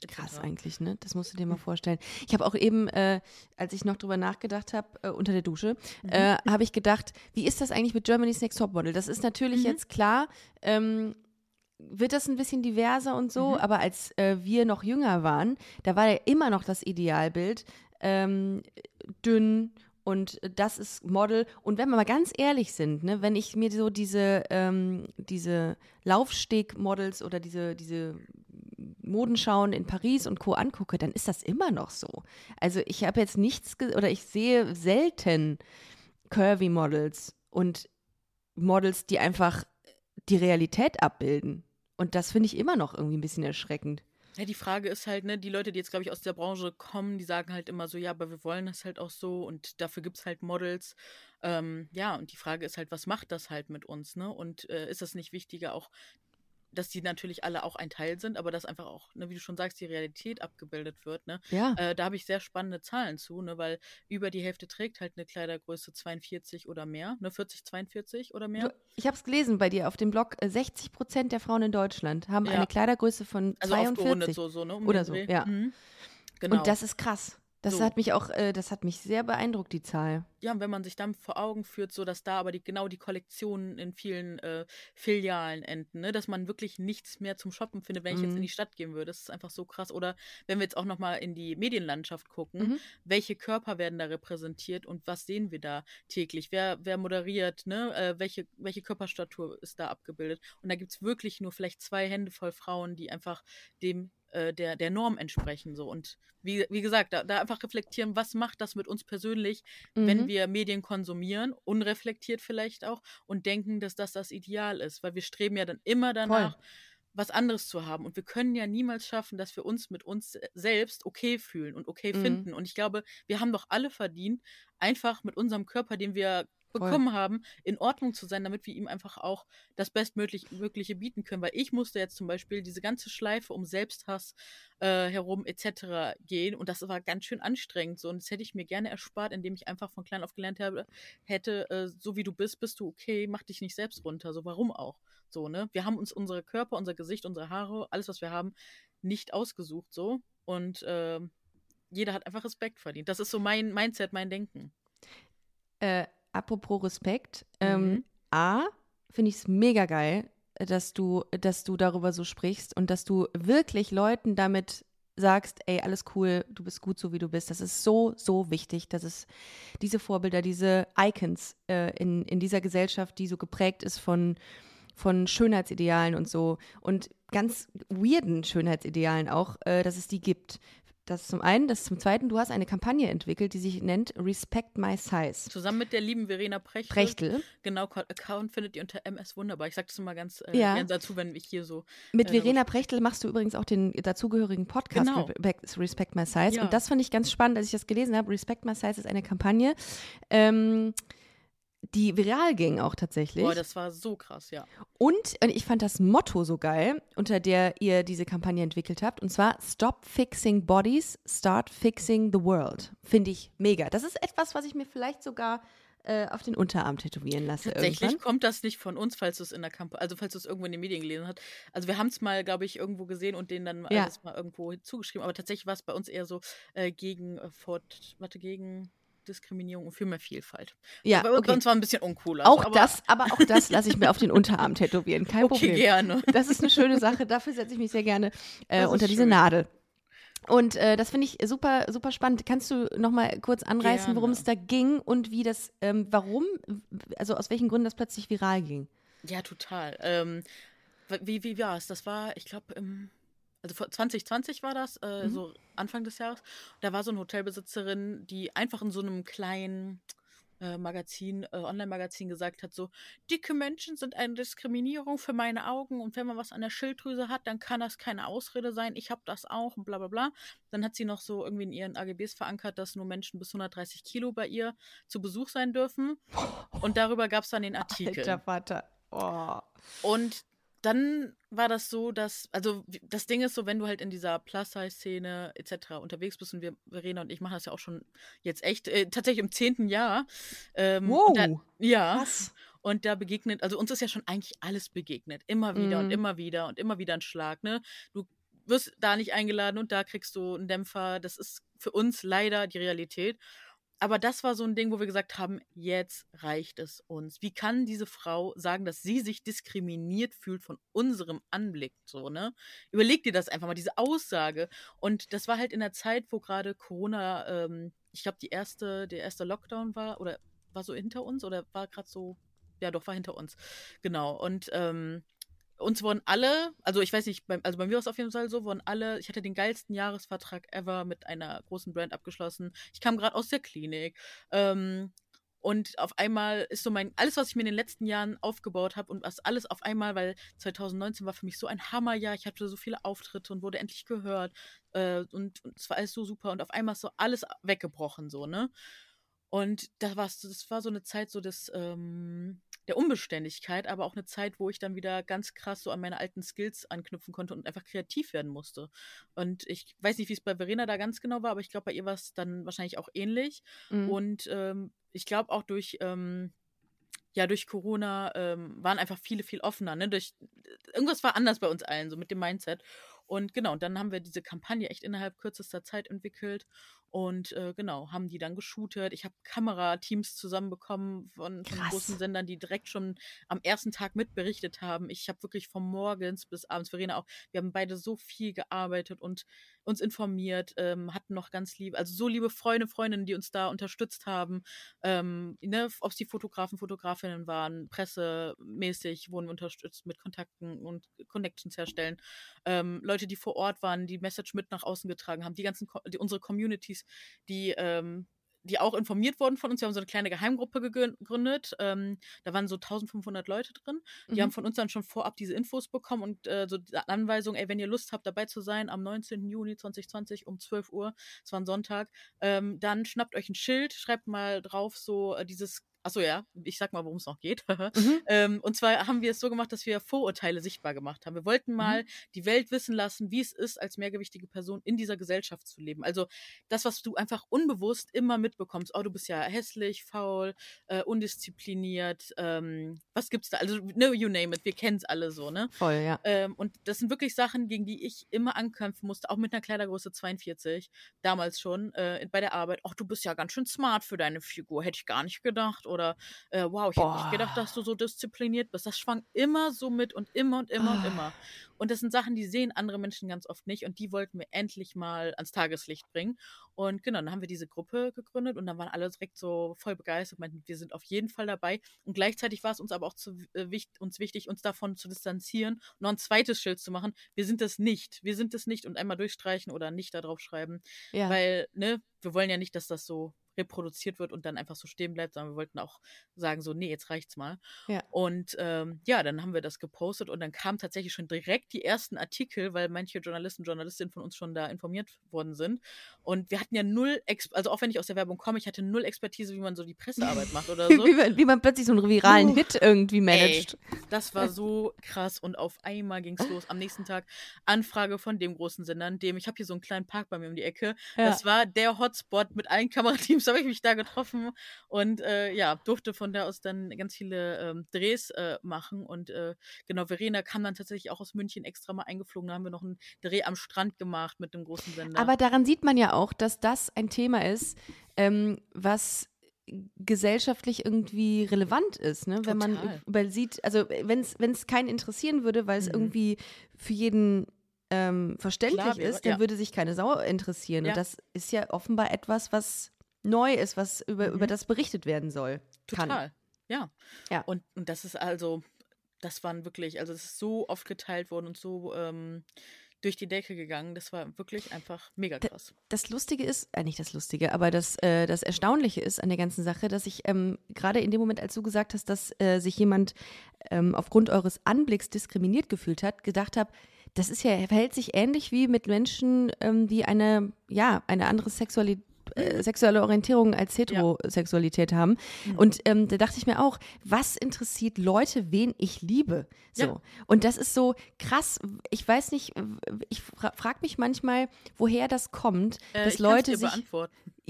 Krass eigentlich, ne? Das musst du dir mal vorstellen. Ich habe auch eben, äh, als ich noch drüber nachgedacht habe, äh, unter der Dusche, Mhm. äh, habe ich gedacht, wie ist das eigentlich mit Germany's Next Topmodel? Das ist natürlich Mhm. jetzt klar, ähm, wird das ein bisschen diverser und so, Mhm. aber als äh, wir noch jünger waren, da war ja immer noch das Idealbild ähm, dünn und das ist Model. Und wenn wir mal ganz ehrlich sind, ne, wenn ich mir so diese, ähm, diese Laufsteg-Models oder diese, diese Modenschauen in Paris und Co. angucke, dann ist das immer noch so. Also ich habe jetzt nichts oder ich sehe selten Curvy-Models und Models, die einfach die Realität abbilden. Und das finde ich immer noch irgendwie ein bisschen erschreckend. Ja, die Frage ist halt, ne, die Leute, die jetzt, glaube ich, aus der Branche kommen, die sagen halt immer so, ja, aber wir wollen das halt auch so und dafür gibt es halt Models. Ähm, ja, und die Frage ist halt, was macht das halt mit uns, ne? Und äh, ist das nicht wichtiger, auch dass die natürlich alle auch ein Teil sind, aber dass einfach auch, ne, wie du schon sagst, die Realität abgebildet wird. Ne? Ja. Äh, da habe ich sehr spannende Zahlen zu, ne, weil über die Hälfte trägt halt eine Kleidergröße 42 oder mehr, ne, 40, 42 oder mehr. Du, ich habe es gelesen bei dir auf dem Blog, äh, 60 Prozent der Frauen in Deutschland haben Ja. eine Kleidergröße von also 42. aufgerundet so, so, ne? Um Oder so, ja. Mhm. Genau. Und das ist krass. Das So. hat mich auch, äh, das hat mich sehr beeindruckt, die Zahl. ja, und wenn man sich dann vor Augen führt, so dass da aber die, genau die Kollektionen in vielen äh, Filialen enden, ne? dass man wirklich nichts mehr zum Shoppen findet, wenn ich jetzt in Mhm. die Stadt gehen würde. Das ist einfach so krass. Oder wenn wir jetzt auch nochmal in die Medienlandschaft gucken, Mhm. welche Körper werden da repräsentiert und was sehen wir da täglich? Wer, wer moderiert, ne? Äh, welche, welche Körperstatur ist da abgebildet? Und da gibt es wirklich nur vielleicht zwei Hände voll Frauen, die einfach dem äh, der, der Norm entsprechen. So. Und wie, wie gesagt, da, da einfach reflektieren, was macht das mit uns persönlich, wenn Mhm. wir Medien konsumieren, unreflektiert vielleicht auch, und denken, dass das das Ideal ist. Weil wir streben ja dann immer danach, was anderes zu haben. Und wir können ja niemals schaffen, dass wir uns mit uns selbst okay fühlen und okay Mhm. finden. Und ich glaube, wir haben doch alle verdient, einfach mit unserem Körper, den wir Voll. bekommen haben, in Ordnung zu sein, damit wir ihm einfach auch das Bestmögliche Mögliche bieten können. Weil ich musste jetzt zum Beispiel diese ganze Schleife um Selbsthass äh, herum etc. gehen und das war ganz schön anstrengend. So. Und das hätte ich mir gerne erspart, indem ich einfach von klein auf gelernt habe, hätte, äh, so wie du bist, bist du okay, mach dich nicht selbst runter. So, warum auch? So, ne? Wir haben uns unsere Körper, unser Gesicht, unsere Haare, alles, was wir haben, nicht ausgesucht so. Und ähm, jeder hat einfach Respekt verdient. Das ist so mein Mindset, mein Denken. Äh, apropos Respekt, Mhm. ähm, A, finde ich es mega geil, dass du, dass du darüber so sprichst und dass du wirklich Leuten damit sagst, ey, alles cool, du bist gut so, wie du bist. Das ist so, so wichtig, dass es diese Vorbilder, diese Icons äh, in, in dieser Gesellschaft, die so geprägt ist von, von Schönheitsidealen und so und ganz weirden Schönheitsidealen auch, äh, dass es die gibt. Das zum einen. Das zum zweiten, du hast eine Kampagne entwickelt, die sich nennt Respect My Size. Zusammen mit der lieben Verena Prechtel. Prechtel. Genau, Account findet ihr unter MS Wunderbar. Ich sage das immer ganz äh, Ja. dazu, wenn ich hier so. Mit äh, Verena Prechtel machst du übrigens auch den dazugehörigen Podcast Genau. Respect, Respect My Size. Ja. Und das fand ich ganz spannend, als ich das gelesen habe. Respect My Size ist eine Kampagne, ähm, die viral ging auch tatsächlich. Boah, das war so krass, ja. und, und ich fand das Motto so geil, unter der ihr diese Kampagne entwickelt habt. Und zwar Stop Fixing Bodies, Start Fixing the World. Finde ich mega. Das ist etwas, was ich mir vielleicht sogar äh, auf den Unterarm tätowieren lasse. Tatsächlich irgendwann. kommt das nicht von uns, falls du es in der Kampagne, also falls du es irgendwo in den Medien gelesen hast. Also wir haben es mal, glaube ich, irgendwo gesehen und denen dann Ja. alles mal irgendwo zugeschrieben. Aber tatsächlich war es bei uns eher so äh, gegen äh, Fort, warte, gegen Diskriminierung und für mehr Vielfalt. Ja, bei, bei okay. uns war ein bisschen uncooler. Auch so, aber, das, aber auch das lasse ich mir auf den Unterarm tätowieren. Kein Okay, Problem. gerne. Das ist eine schöne Sache. Dafür setze ich mich sehr gerne äh, unter diese. Nadel. Und äh, das finde ich super, super spannend. Kannst du noch mal kurz anreißen, worum es da ging und wie das, ähm, warum, also aus welchen Gründen das plötzlich viral ging? Ja, total. Ähm, wie, wie war es? Das war, ich glaube, im also vor 2020 war das, äh, Mhm. so Anfang des Jahres. Da war so eine Hotelbesitzerin, die einfach in so einem kleinen äh, Magazin, äh, Online-Magazin gesagt hat, so, dicke Menschen sind eine Diskriminierung für meine Augen und wenn man was an der Schilddrüse hat, dann kann das keine Ausrede sein, ich habe das auch und bla bla bla. Dann hat sie noch so irgendwie in ihren AGBs verankert, dass nur Menschen bis 130 Kilo bei ihr zu Besuch sein dürfen. Und darüber gab es dann den Artikel. Alter Vater. Oh. Und dann war das so, dass, also das Ding ist so, wenn du halt in dieser Plus-Size-Szene etc. unterwegs bist und wir, Verena und ich machen das ja auch schon jetzt echt, äh, tatsächlich im zehnten Jahr. Ähm, Wow. Da, ja. Krass. Und da begegnet, also uns ist ja schon eigentlich alles begegnet. Immer wieder und Mhm. immer wieder und immer wieder ein Schlag, ne? Du wirst da nicht eingeladen und da kriegst du einen Dämpfer. Das ist für uns leider die Realität. Aber das war so ein Ding, wo wir gesagt haben, jetzt reicht es uns. Wie kann diese Frau sagen, dass sie sich diskriminiert fühlt von unserem Anblick, so, ne? Überleg dir das einfach mal, diese Aussage. Und das war halt in der Zeit, wo gerade Corona, ähm, ich glaube, die erste, der erste Lockdown war, oder war so hinter uns, oder war gerade so, ja doch, war hinter uns. Genau. Und ähm, uns wurden alle, also ich weiß nicht, beim, also bei mir war es auf jeden Fall so, wurden alle, ich hatte den geilsten Jahresvertrag ever mit einer großen Brand abgeschlossen. Ich kam gerade aus der Klinik. Ähm, und auf einmal ist so mein, alles, was ich mir in den letzten Jahren aufgebaut habe und was alles auf einmal, weil 2019 war für mich so ein Hammerjahr, ich hatte so viele Auftritte und wurde endlich gehört äh, und, und es war alles so super und auf einmal ist so alles weggebrochen, so, ne? Und da war's, das war so eine Zeit so des, ähm, der Unbeständigkeit, aber auch eine Zeit, wo ich dann wieder ganz krass so an meine alten Skills anknüpfen konnte und einfach kreativ werden musste. Und ich weiß nicht, wie es bei Verena da ganz genau war, aber ich glaube, bei ihr war es dann wahrscheinlich auch ähnlich. Mhm. Und ähm, ich glaube auch durch, ähm, ja, durch Corona ähm, waren einfach viele viel offener. Ne? Durch, irgendwas war anders bei uns allen, so mit dem Mindset. Und genau, und dann haben wir diese Kampagne echt innerhalb kürzester Zeit entwickelt und äh, genau, haben die dann geshootet. Ich habe Kamerateams zusammenbekommen von, von großen Sendern, die direkt schon am ersten Tag mitberichtet haben. Ich habe wirklich von morgens bis abends, Verena auch, wir haben beide so viel gearbeitet und uns informiert, ähm, hatten noch ganz lieb, also so liebe Freunde, Freundinnen, die uns da unterstützt haben. Ähm, ne, Ob es die Fotografen, Fotografinnen waren, pressemäßig wurden wir unterstützt mit Kontakten und Connections herstellen. Ähm, Leute, die vor Ort waren, die Message mit nach außen getragen haben, die ganzen, die, unsere Communities, die ähm, die auch informiert wurden von uns. Wir haben so eine kleine Geheimgruppe gegründet. Ähm, da waren so 1500 Leute drin. Die mhm. haben von uns dann schon vorab diese Infos bekommen und äh, so die Anweisung, ey, wenn ihr Lust habt, dabei zu sein, am 19. Juni 2020 um 12 Uhr, es war ein Sonntag, ähm, dann schnappt euch ein Schild, schreibt mal drauf so äh, dieses Achso, ja, ich sag mal, worum es noch geht. mhm. ähm, und zwar haben wir es so gemacht, dass wir Vorurteile sichtbar gemacht haben. Wir wollten mal mhm. die Welt wissen lassen, wie es ist, als mehrgewichtige Person in dieser Gesellschaft zu leben. Also das, was du einfach unbewusst immer mitbekommst. Oh, du bist ja hässlich, faul, äh, undiszipliniert. Ähm, was gibt's da? Also, no, you name it. Wir kennen es alle so, ne? Voll, ja. Ähm, und das sind wirklich Sachen, gegen die ich immer ankämpfen musste, auch mit einer Kleidergröße 42, damals schon, äh, bei der Arbeit. Oh, du bist ja ganz schön smart für deine Figur. Hätte ich gar nicht gedacht oder äh, wow, ich hätte nicht gedacht, dass du so diszipliniert bist. Das schwang immer so mit und immer und immer oh. und immer. Und das sind Sachen, die sehen andere Menschen ganz oft nicht und die wollten wir endlich mal ans Tageslicht bringen. Und genau, dann haben wir diese Gruppe gegründet und dann waren alle direkt so voll begeistert, meinten, wir sind auf jeden Fall dabei. Und gleichzeitig war es uns aber auch zu, äh, wichtig, uns wichtig, uns davon zu distanzieren und noch ein zweites Schild zu machen. Wir sind das nicht. Wir sind das nicht und einmal durchstreichen oder nicht da drauf schreiben. Ja. Weil, ne, wir wollen ja nicht, dass das so reproduziert wird und dann einfach so stehen bleibt, sondern wir wollten auch sagen, so, nee, jetzt reicht's mal. Ja. Und ähm, ja, dann haben wir das gepostet und dann kamen tatsächlich schon direkt die ersten Artikel, weil manche Journalisten, Journalistinnen von uns schon da informiert worden sind. Und wir hatten ja null, Ex also auch wenn ich aus der Werbung komme, ich hatte null Expertise, wie man so die Pressearbeit macht oder so. wie, man, wie, man, plötzlich so einen viralen Hit irgendwie managt. Ey, das war so krass und auf einmal ging's los. Am nächsten Tag Anfrage von dem großen Sender, dem, ich habe hier so einen kleinen Park bei mir um die Ecke. Ja. Das war der Hotspot mit allen Kamerateams habe ich mich da getroffen und äh, ja, durfte von da aus dann ganz viele ähm, Drehs äh, machen. Und äh, genau, Verena kam dann tatsächlich auch aus München extra mal eingeflogen. Da haben wir noch einen Dreh am Strand gemacht mit dem großen Sender. Aber daran sieht man ja auch, dass das ein Thema ist, ähm, was gesellschaftlich irgendwie relevant ist, ne? wenn man weil sieht, also wenn es keinen interessieren würde, weil es mhm. irgendwie für jeden ähm, verständlich Klar, ist, dann ja. würde sich keine Sau interessieren. Ja. Und das ist ja offenbar etwas, was neu ist, was über, mhm. über das berichtet werden soll. Total. Kann. Ja. ja. Und, und das ist also, das waren wirklich, also es ist so oft geteilt worden und so ähm, durch die Decke gegangen. Das war wirklich einfach mega krass. Das Lustige ist, äh, nicht das Lustige, aber das, äh, das Erstaunliche ist an der ganzen Sache, dass ich ähm, gerade in dem Moment, als du gesagt hast, dass äh, sich jemand ähm, aufgrund eures Anblicks diskriminiert gefühlt hat, gedacht habe, das ist ja, verhält sich ähnlich wie mit Menschen, ähm, die eine, ja, eine andere Sexualität äh, sexuelle Orientierung als Heterosexualität ja. haben. Mhm. Und ähm, da dachte ich mir auch, was interessiert Leute, wen ich liebe? So. Ja. Und das ist so krass. Ich weiß nicht, ich fra frage mich manchmal, woher das kommt, äh, dass Leute sich.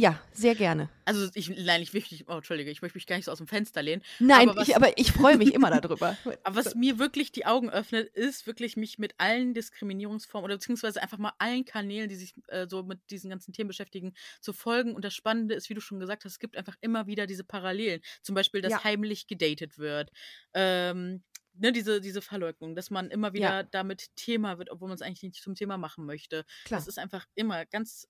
Ja, sehr gerne. Also ich, nein, ich möchte, oh, Entschuldige, ich möchte mich gar nicht so aus dem Fenster lehnen. Nein, aber, was, ich, aber ich freue mich immer darüber. aber was mir wirklich die Augen öffnet, ist wirklich mich mit allen Diskriminierungsformen oder beziehungsweise einfach mal allen Kanälen, die sich äh, so mit diesen ganzen Themen beschäftigen, zu folgen. Und das Spannende ist, wie du schon gesagt hast, es gibt einfach immer wieder diese Parallelen. Zum Beispiel, dass ja. heimlich gedatet wird. Ähm, ne, diese, diese Verleugnung, dass man immer wieder ja. damit Thema wird, obwohl man es eigentlich nicht zum Thema machen möchte. Klar. Das ist einfach immer ganz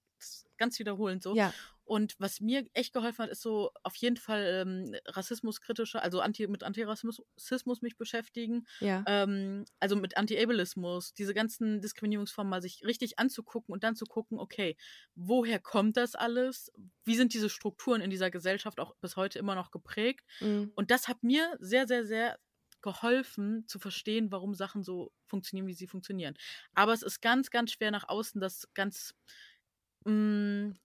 ganz wiederholend so. Ja. Und was mir echt geholfen hat, ist so auf jeden Fall ähm, rassismuskritischer, also anti, mit Antirassismus mich beschäftigen. Ja. Ähm, also mit Anti-Ableismus, diese ganzen Diskriminierungsformen mal sich richtig anzugucken und dann zu gucken, okay, woher kommt das alles? Wie sind diese Strukturen in dieser Gesellschaft auch bis heute immer noch geprägt? Mhm. Und das hat mir sehr, sehr, sehr geholfen zu verstehen, warum Sachen so funktionieren, wie sie funktionieren. Aber es ist ganz, ganz schwer nach außen das ganz mh, mm,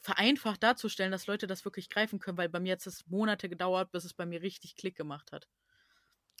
vereinfacht darzustellen, dass Leute das wirklich greifen können, weil bei mir jetzt es Monate gedauert, bis es bei mir richtig Klick gemacht hat.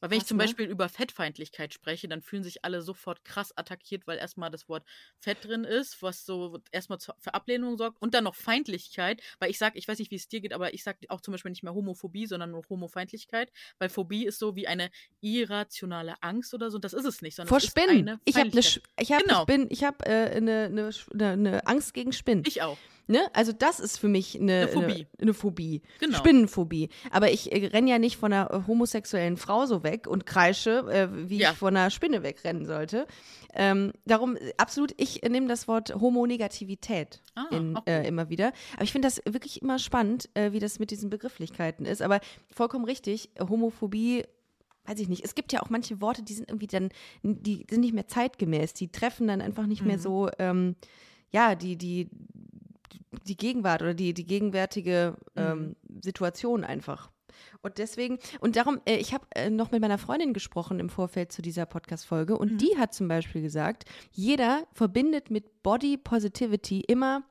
Weil wenn ich Krass, zum ne? Beispiel über Fettfeindlichkeit spreche, dann fühlen sich alle sofort krass attackiert, weil erstmal das Wort Fett drin ist, was so erstmal für Ablehnung sorgt und dann noch Feindlichkeit, weil ich sage, ich weiß nicht, wie es dir geht, aber ich sage auch zum Beispiel nicht mehr Homophobie, sondern nur Homofeindlichkeit, weil Phobie ist so wie eine irrationale Angst oder so. Das ist es nicht, sondern Vor Spinnen. eine Ich habe eine, ich habe, Genau. ich bin, ich habe äh, eine, eine, eine, eine Angst gegen Spinnen. Ich auch. Ne? Also das ist für mich eine, Eine Phobie. Eine, eine Phobie. Genau. Spinnenphobie. Aber ich äh, renne ja nicht von einer äh, homosexuellen Frau so weg und kreische, äh, wie Ja. ich von einer Spinne wegrennen sollte. Ähm, darum äh, absolut, ich äh, nehme das Wort Homonegativität Ah, in, auch gut. äh, immer wieder. Aber ich finde das wirklich immer spannend, äh, wie das mit diesen Begrifflichkeiten ist. Aber vollkommen richtig, äh, Homophobie weiß ich nicht, es gibt ja auch manche Worte, die sind irgendwie dann, die sind nicht mehr zeitgemäß, die treffen dann einfach nicht mehr Mhm. so, ähm, ja, die, die, die Gegenwart oder die, die gegenwärtige ähm, Situation einfach. Und deswegen, und darum, äh, ich habe äh, noch mit meiner Freundin gesprochen im Vorfeld zu dieser Podcast-Folge und die hat zum Beispiel gesagt, jeder verbindet mit Body Positivity immer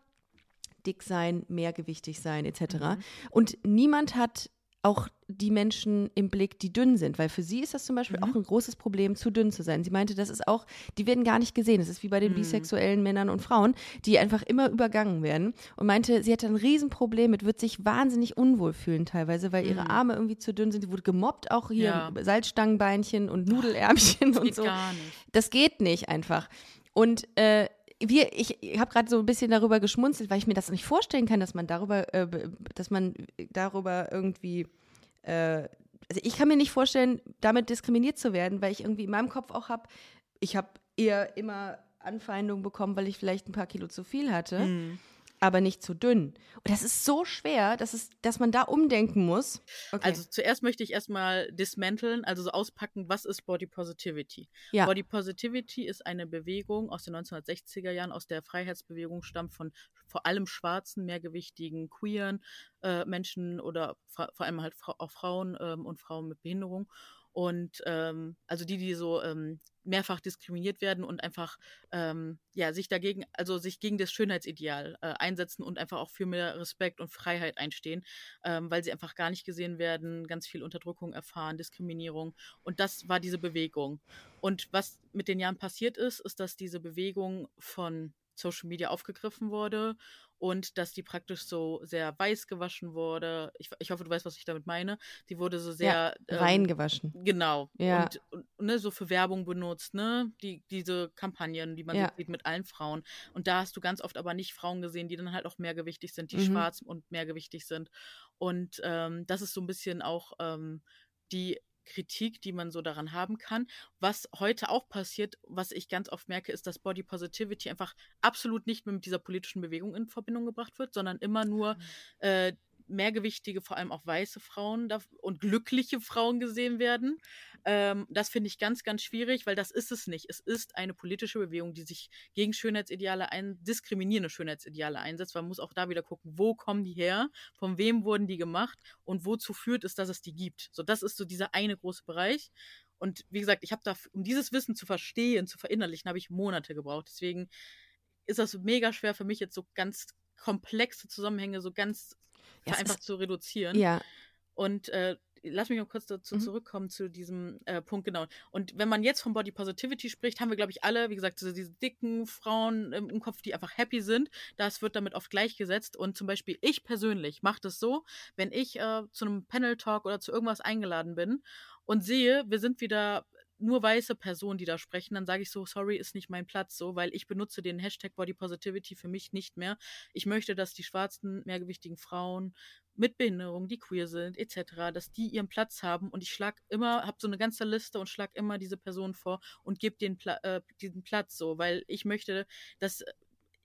dick sein, mehrgewichtig sein, etc. Und niemand hat auch die Menschen im Blick, die dünn sind, weil für sie ist das zum Beispiel auch ein großes Problem, zu dünn zu sein. Sie meinte, das ist auch, die werden gar nicht gesehen. Das ist wie bei den bisexuellen Männern und Frauen, die einfach immer übergangen werden. Und meinte, sie hatte ein Riesenproblem mit, wird sich wahnsinnig unwohl fühlen teilweise, weil ihre Arme irgendwie zu dünn sind. Sie wurde gemobbt, auch hier Ja. Salzstangenbeinchen und Nudelärmchen und Geht so gar nicht. das geht nicht einfach. Und äh, wir, ich, habe gerade so ein bisschen darüber geschmunzelt, weil ich mir das nicht vorstellen kann, dass man darüber, äh, dass man darüber irgendwie, äh, also ich kann mir nicht vorstellen, damit diskriminiert zu werden, weil ich irgendwie in meinem Kopf auch habe, ich habe eher immer Anfeindungen bekommen, weil ich vielleicht ein paar Kilo zu viel hatte, Mhm. Aber nicht zu dünn. Und das ist so schwer, dass, es, dass man da umdenken muss. Okay. Also zuerst möchte ich erstmal dismanteln, also so auspacken, was ist Body Positivity? Ja. Body Positivity ist eine Bewegung aus den 1960er Jahren, aus der Freiheitsbewegung stammt von vor allem schwarzen, mehrgewichtigen, queeren äh, Menschen oder vor allem halt auch Frauen ähm, und Frauen mit Behinderung. Und ähm, also die, die so ähm, mehrfach diskriminiert werden und einfach ähm, ja sich dagegen, also sich gegen das Schönheitsideal äh, einsetzen und einfach auch für mehr Respekt und Freiheit einstehen, ähm, weil sie einfach gar nicht gesehen werden, ganz viel Unterdrückung erfahren, Diskriminierung. Und das war diese Bewegung. Und was mit den Jahren passiert ist, ist, dass diese Bewegung von Social Media aufgegriffen wurde und dass die praktisch so sehr weiß gewaschen wurde. Ich, ich hoffe, du weißt, was ich damit meine. Die wurde so sehr ähm, reingewaschen. Genau. Ja. Und, und ne, so für Werbung benutzt, ne? Die, diese Kampagnen, die man Ja. so sieht mit allen Frauen. Und da hast du ganz oft aber nicht Frauen gesehen, die dann halt auch mehrgewichtig sind, die Mhm. schwarz und mehrgewichtig sind. Und ähm, das ist so ein bisschen auch ähm, die Kritik, die man so daran haben kann. Was heute auch passiert, was ich ganz oft merke, ist, dass Body Positivity einfach absolut nicht mehr mit dieser politischen Bewegung in Verbindung gebracht wird, sondern immer nur äh, mehrgewichtige, vor allem auch weiße Frauen und glückliche Frauen gesehen werden. Ähm, das finde ich ganz, ganz schwierig, weil das ist es nicht. Es ist eine politische Bewegung, die sich gegen Schönheitsideale ein, diskriminierende Schönheitsideale einsetzt. Man muss auch da wieder gucken, wo kommen die her, von wem wurden die gemacht und wozu führt es, dass es die gibt. So, das ist so dieser eine große Bereich. Und wie gesagt, ich habe da, um dieses Wissen zu verstehen, zu verinnerlichen, habe ich Monate gebraucht. Deswegen ist das mega schwer für mich jetzt so ganz komplexe Zusammenhänge so ganz Ja, einfach zu reduzieren. Ja, Und äh, lass mich noch kurz dazu Mhm. zurückkommen zu diesem äh, Punkt, genau. Und wenn man jetzt von Body Positivity spricht, haben wir, glaube ich, alle, wie gesagt, so diese dicken Frauen im, im Kopf, die einfach happy sind. Das wird damit oft gleichgesetzt. Und zum Beispiel ich persönlich mache das so, wenn ich äh, zu einem Panel-Talk oder zu irgendwas eingeladen bin und sehe, wir sind wieder nur weiße Personen, die da sprechen, dann sage ich so, sorry, ist nicht mein Platz so, weil ich benutze den Hashtag Body Positivity für mich nicht mehr. Ich möchte, dass die schwarzen, mehrgewichtigen Frauen mit Behinderung, die queer sind, etc., dass die ihren Platz haben und ich schlag immer, habe so eine ganze Liste und schlag immer diese Person vor und gebe den Pla äh, diesen Platz so, weil ich möchte, dass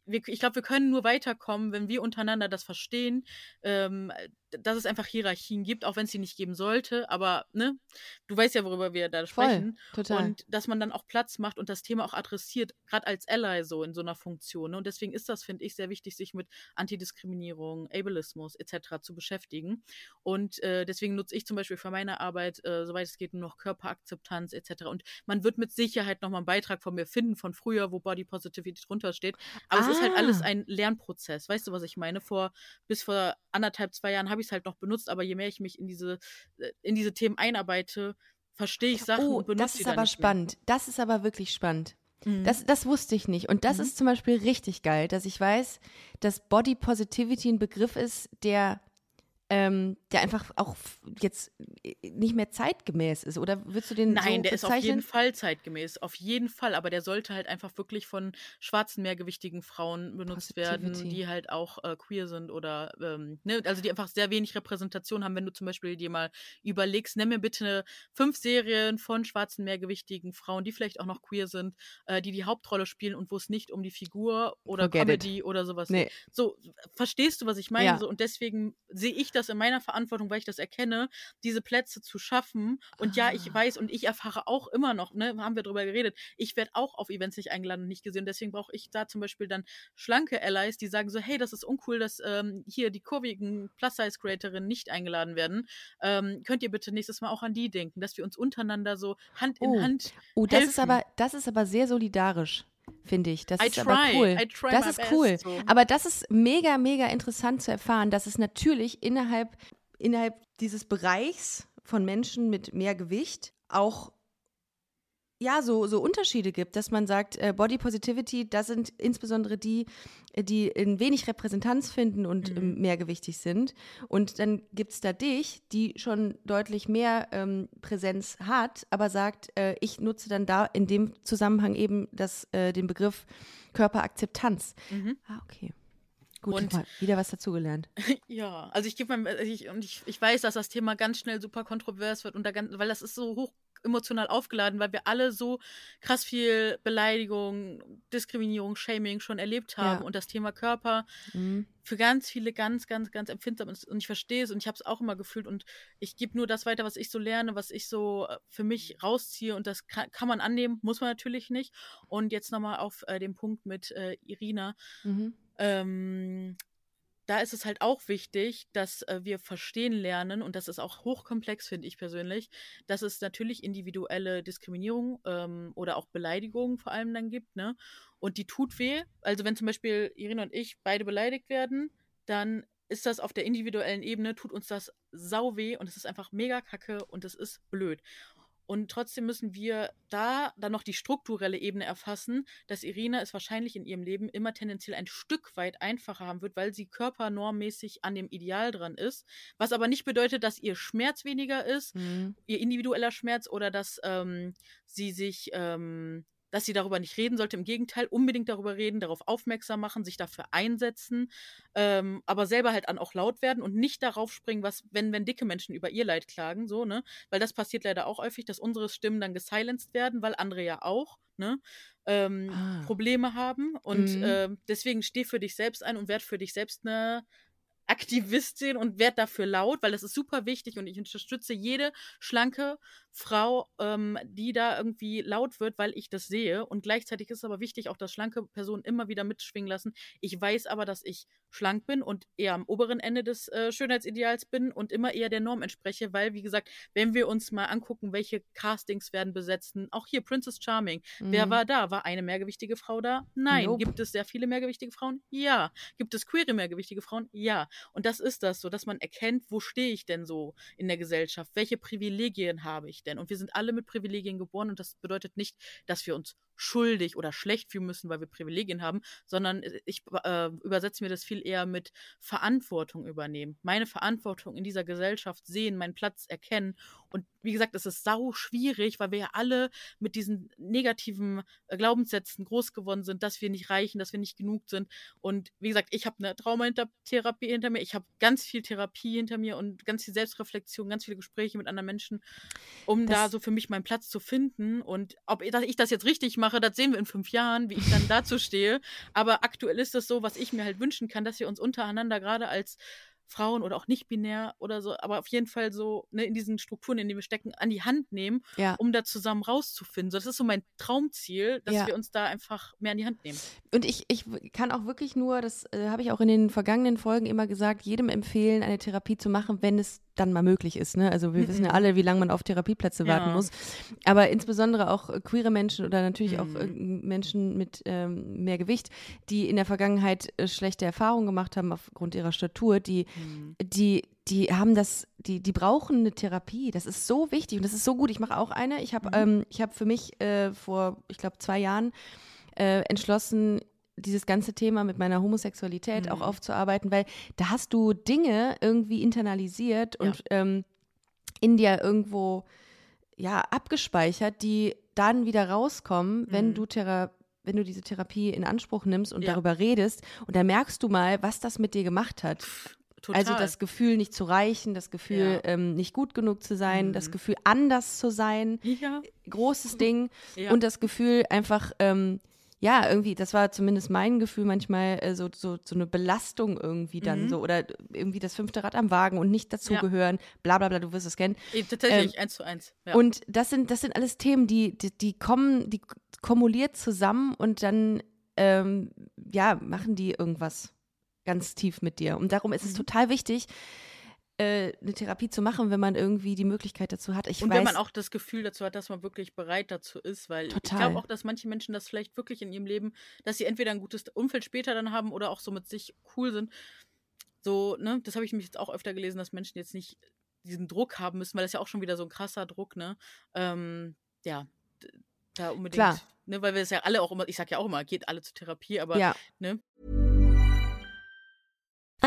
wir, ich glaube, wir können nur weiterkommen, wenn wir untereinander das verstehen, ähm, dass es einfach Hierarchien gibt, auch wenn es sie nicht geben sollte. Aber ne, du weißt ja, worüber wir da voll, sprechen. total. Und dass man dann auch Platz macht und das Thema auch adressiert, gerade als Ally so in so einer Funktion. Ne? Und deswegen ist das, finde ich, sehr wichtig, sich mit Antidiskriminierung, Ableismus etc. zu beschäftigen. Und äh, deswegen nutze ich zum Beispiel für meine Arbeit, äh, soweit es geht, nur noch Körperakzeptanz etc. Und man wird mit Sicherheit nochmal einen Beitrag von mir finden von früher, wo Body Positivity drunter steht. Aber es ist halt Ah. alles ein Lernprozess. Weißt du, was ich meine? Vor bis vor anderthalb, zwei Jahren habe ich es halt noch benutzt, aber je mehr ich mich in diese, äh, in diese Themen einarbeite, verstehe ich Sachen oh, und benutze das sie ist dann aber nicht mehr. spannend. Das ist aber wirklich spannend. Mhm. Das, das wusste ich nicht. Und das Mhm. ist zum Beispiel richtig geil, dass ich weiß, dass Body Positivity ein Begriff ist, der, ähm, der einfach auch jetzt äh, nicht mehr zeitgemäß ist. Oder würdest du den Nein, so der ist auf bezeichnen? jeden Fall zeitgemäß, auf jeden Fall, aber der sollte halt einfach wirklich von schwarzen, mehrgewichtigen Frauen benutzt werden, die halt auch äh, queer sind oder, ähm, ne, also die einfach sehr wenig Repräsentation haben. Wenn du zum Beispiel dir mal überlegst, nenn mir bitte fünf Serien von schwarzen, mehrgewichtigen Frauen, die vielleicht auch noch queer sind, äh, die die Hauptrolle spielen und wo es nicht um die Figur oder Forget it. Comedy oder sowas Nee. so, verstehst du, was ich meine? Ja. So, und deswegen sehe ich das in meiner Verantwortung, weil ich das erkenne, diese Plätze zu schaffen. Und ja, ich Ah. weiß und ich erfahre auch immer noch, ne, haben wir drüber geredet, ich werde auch auf Events nicht eingeladen und nicht gesehen. Deswegen brauche ich da zum Beispiel dann schlanke Allies, die sagen so, hey, das ist uncool, dass ähm, hier die kurvigen Plus-Size-Creatorinnen nicht eingeladen werden. Ähm, könnt ihr bitte nächstes Mal auch an die denken, dass wir uns untereinander so Hand in Oh. Hand Oh, das ist helfen. aber, das ist aber sehr solidarisch, finde ich. Das I ist aber try, cool. I try das ist best, cool. so. Aber das ist mega, mega interessant zu erfahren, dass es natürlich innerhalb, innerhalb dieses Bereichs von Menschen mit mehr Gewicht auch ja, so, so Unterschiede gibt, dass man sagt, äh, Body Positivity, das sind insbesondere die, äh, die in wenig Repräsentanz finden und Mhm. ähm, mehrgewichtig sind. Und dann gibt es da dich, die schon deutlich mehr ähm, Präsenz hat, aber sagt, äh, ich nutze dann da in dem Zusammenhang eben das, äh, den Begriff Körperakzeptanz. Mhm. Ah, okay. Gut, Und- mal wieder was dazugelernt. Ja, also ich gebe meinem, also ich, und ich, ich weiß, dass das Thema ganz schnell super kontrovers wird und da ganz, weil das ist so hoch emotional aufgeladen, weil wir alle so krass viel Beleidigung, Diskriminierung, Shaming schon erlebt haben Ja. und das Thema Körper Mhm. für ganz viele ganz, ganz, ganz empfindsam ist und ich verstehe es und ich habe es auch immer gefühlt und ich gebe nur das weiter, was ich so lerne, was ich so äh, für mich rausziehe und das kann, kann man annehmen, muss man natürlich nicht. Und jetzt nochmal auf äh, den Punkt mit äh, Irina Mhm. ähm, da ist es halt auch wichtig, dass äh, wir verstehen lernen, und das ist auch hochkomplex, finde ich persönlich, dass es natürlich individuelle Diskriminierung ähm, oder auch Beleidigung vor allem dann gibt, ne? Und die tut weh. Also wenn zum Beispiel Irina und ich beide beleidigt werden, dann ist das auf der individuellen Ebene, tut uns das sau weh und es ist einfach mega kacke und es ist blöd. Und trotzdem müssen wir da dann noch die strukturelle Ebene erfassen, dass Irina es wahrscheinlich in ihrem Leben immer tendenziell ein Stück weit einfacher haben wird, weil sie körpernormmäßig an dem Ideal dran ist. Was aber nicht bedeutet, dass ihr Schmerz weniger ist, Mhm. ihr individueller Schmerz oder dass ähm, sie sich, ähm, dass sie darüber nicht reden sollte. Im Gegenteil, unbedingt darüber reden, darauf aufmerksam machen, sich dafür einsetzen, ähm, aber selber halt an auch laut werden und nicht darauf springen, was, wenn, wenn dicke Menschen über ihr Leid klagen, so, ne? Weil das passiert leider auch häufig, dass unsere Stimmen dann gesilenced werden, weil andere ja auch, ne? Ähm, Ah. Probleme haben. Und Mhm. ähm, deswegen steh für dich selbst ein und werd für dich selbst eine Aktivistin und werd dafür laut, weil das ist super wichtig und ich unterstütze jede schlanke Frau, ähm, die da irgendwie laut wird, weil ich das sehe. Und gleichzeitig ist es aber wichtig, auch dass schlanke Personen immer wieder mitschwingen lassen. Ich weiß aber, dass ich schlank bin und eher am oberen Ende des äh, Schönheitsideals bin und immer eher der Norm entspreche, weil, wie gesagt, wenn wir uns mal angucken, welche Castings werden besetzt, auch hier Princess Charming, Wer Mhm. war da? War eine mehrgewichtige Frau da? Nein. Nope. Gibt es sehr viele mehrgewichtige Frauen? Ja. Gibt es queere mehrgewichtige Frauen? Ja. Und das ist das so, dass man erkennt, wo stehe ich denn so in der Gesellschaft? Welche Privilegien habe ich denn? Und wir sind alle mit Privilegien geboren und das bedeutet nicht, dass wir uns schuldig oder schlecht fühlen müssen, weil wir Privilegien haben, sondern ich äh, übersetze mir das viel eher mit Verantwortung übernehmen. Meine Verantwortung in dieser Gesellschaft sehen, meinen Platz erkennen. Und wie gesagt, es ist sau schwierig, weil wir ja alle mit diesen negativen äh, Glaubenssätzen groß geworden sind, dass wir nicht reichen, dass wir nicht genug sind. Und wie gesagt, ich habe eine Traumatherapie hinter mir, ich habe ganz viel Therapie hinter mir und ganz viel Selbstreflexion, ganz viele Gespräche mit anderen Menschen, um Das- da so für mich meinen Platz zu finden. Und ob ich das jetzt richtig mache, das sehen wir in fünf Jahren, wie ich dann dazu stehe. Aber aktuell ist es so, was ich mir halt wünschen kann, dass wir uns untereinander gerade als Frauen oder auch nicht binär oder so, aber auf jeden Fall so ne, in diesen Strukturen, in denen wir stecken, an die Hand nehmen, Ja. um da zusammen rauszufinden. So, das ist so mein Traumziel, dass Ja. wir uns da einfach mehr an die Hand nehmen. Und ich, ich kann auch wirklich nur, das äh, habe ich auch in den vergangenen Folgen immer gesagt, jedem empfehlen, eine Therapie zu machen, wenn es dann mal möglich ist. Ne? Also wir wissen ja Mhm. alle, wie lange man auf Therapieplätze warten Ja. muss. Aber insbesondere auch äh, queere Menschen oder natürlich auch äh, Mhm. Menschen mit ähm, mehr Gewicht, die in der Vergangenheit äh, schlechte Erfahrungen gemacht haben aufgrund ihrer Statur, die, Mhm. die, die haben das, die, die brauchen eine Therapie. Das ist so wichtig und das ist so gut. Ich mache auch eine. Ich habe Mhm. ähm, ich habe für mich äh, vor, ich glaube, zwei Jahren entschlossen, dieses ganze Thema mit meiner Homosexualität auch Mhm. aufzuarbeiten, weil da hast du Dinge irgendwie internalisiert und ähm, in dir irgendwo ja abgespeichert, die dann wieder rauskommen, wenn Mhm. du Thera wenn du diese Therapie in Anspruch nimmst und Ja. darüber redest und da merkst du mal, was das mit dir gemacht hat. Total. Also das Gefühl, nicht zu reichen, das Gefühl, Ja. ähm, nicht gut genug zu sein, das Mhm. Gefühl, anders zu sein, ja. großes Ding. Ja. Und das Gefühl einfach, ähm, ja, irgendwie, das war zumindest mein Gefühl manchmal, äh, so, so, so eine Belastung irgendwie dann Mhm. so oder irgendwie das fünfte Rad am Wagen und nicht dazugehören, bla bla bla, du wirst es kennen. Eh, Tatsächlich, eins zu eins. Ja. Ähm, Und das sind, das sind alles Themen, die, die, die kommen, die kumuliert zusammen und dann, ähm, ja, machen die irgendwas ganz tief mit dir. Und darum ist es Mhm. total wichtig, äh, eine Therapie zu machen, wenn man irgendwie die Möglichkeit dazu hat. Ich und weiß, wenn man auch das Gefühl dazu hat, dass man wirklich bereit dazu ist, weil ich Total. glaube auch, dass manche Menschen das vielleicht wirklich in ihrem Leben, dass sie entweder ein gutes Umfeld später dann haben oder auch so mit sich cool sind. So, ne, das habe ich mich jetzt auch öfter gelesen, dass Menschen jetzt nicht diesen Druck haben müssen, weil das ja auch schon wieder so ein krasser Druck, ne? Ähm, ja, da unbedingt. Klar. Ne, weil wir es ja alle auch immer, ich sag ja auch immer, geht alle zur Therapie, aber ja, ne?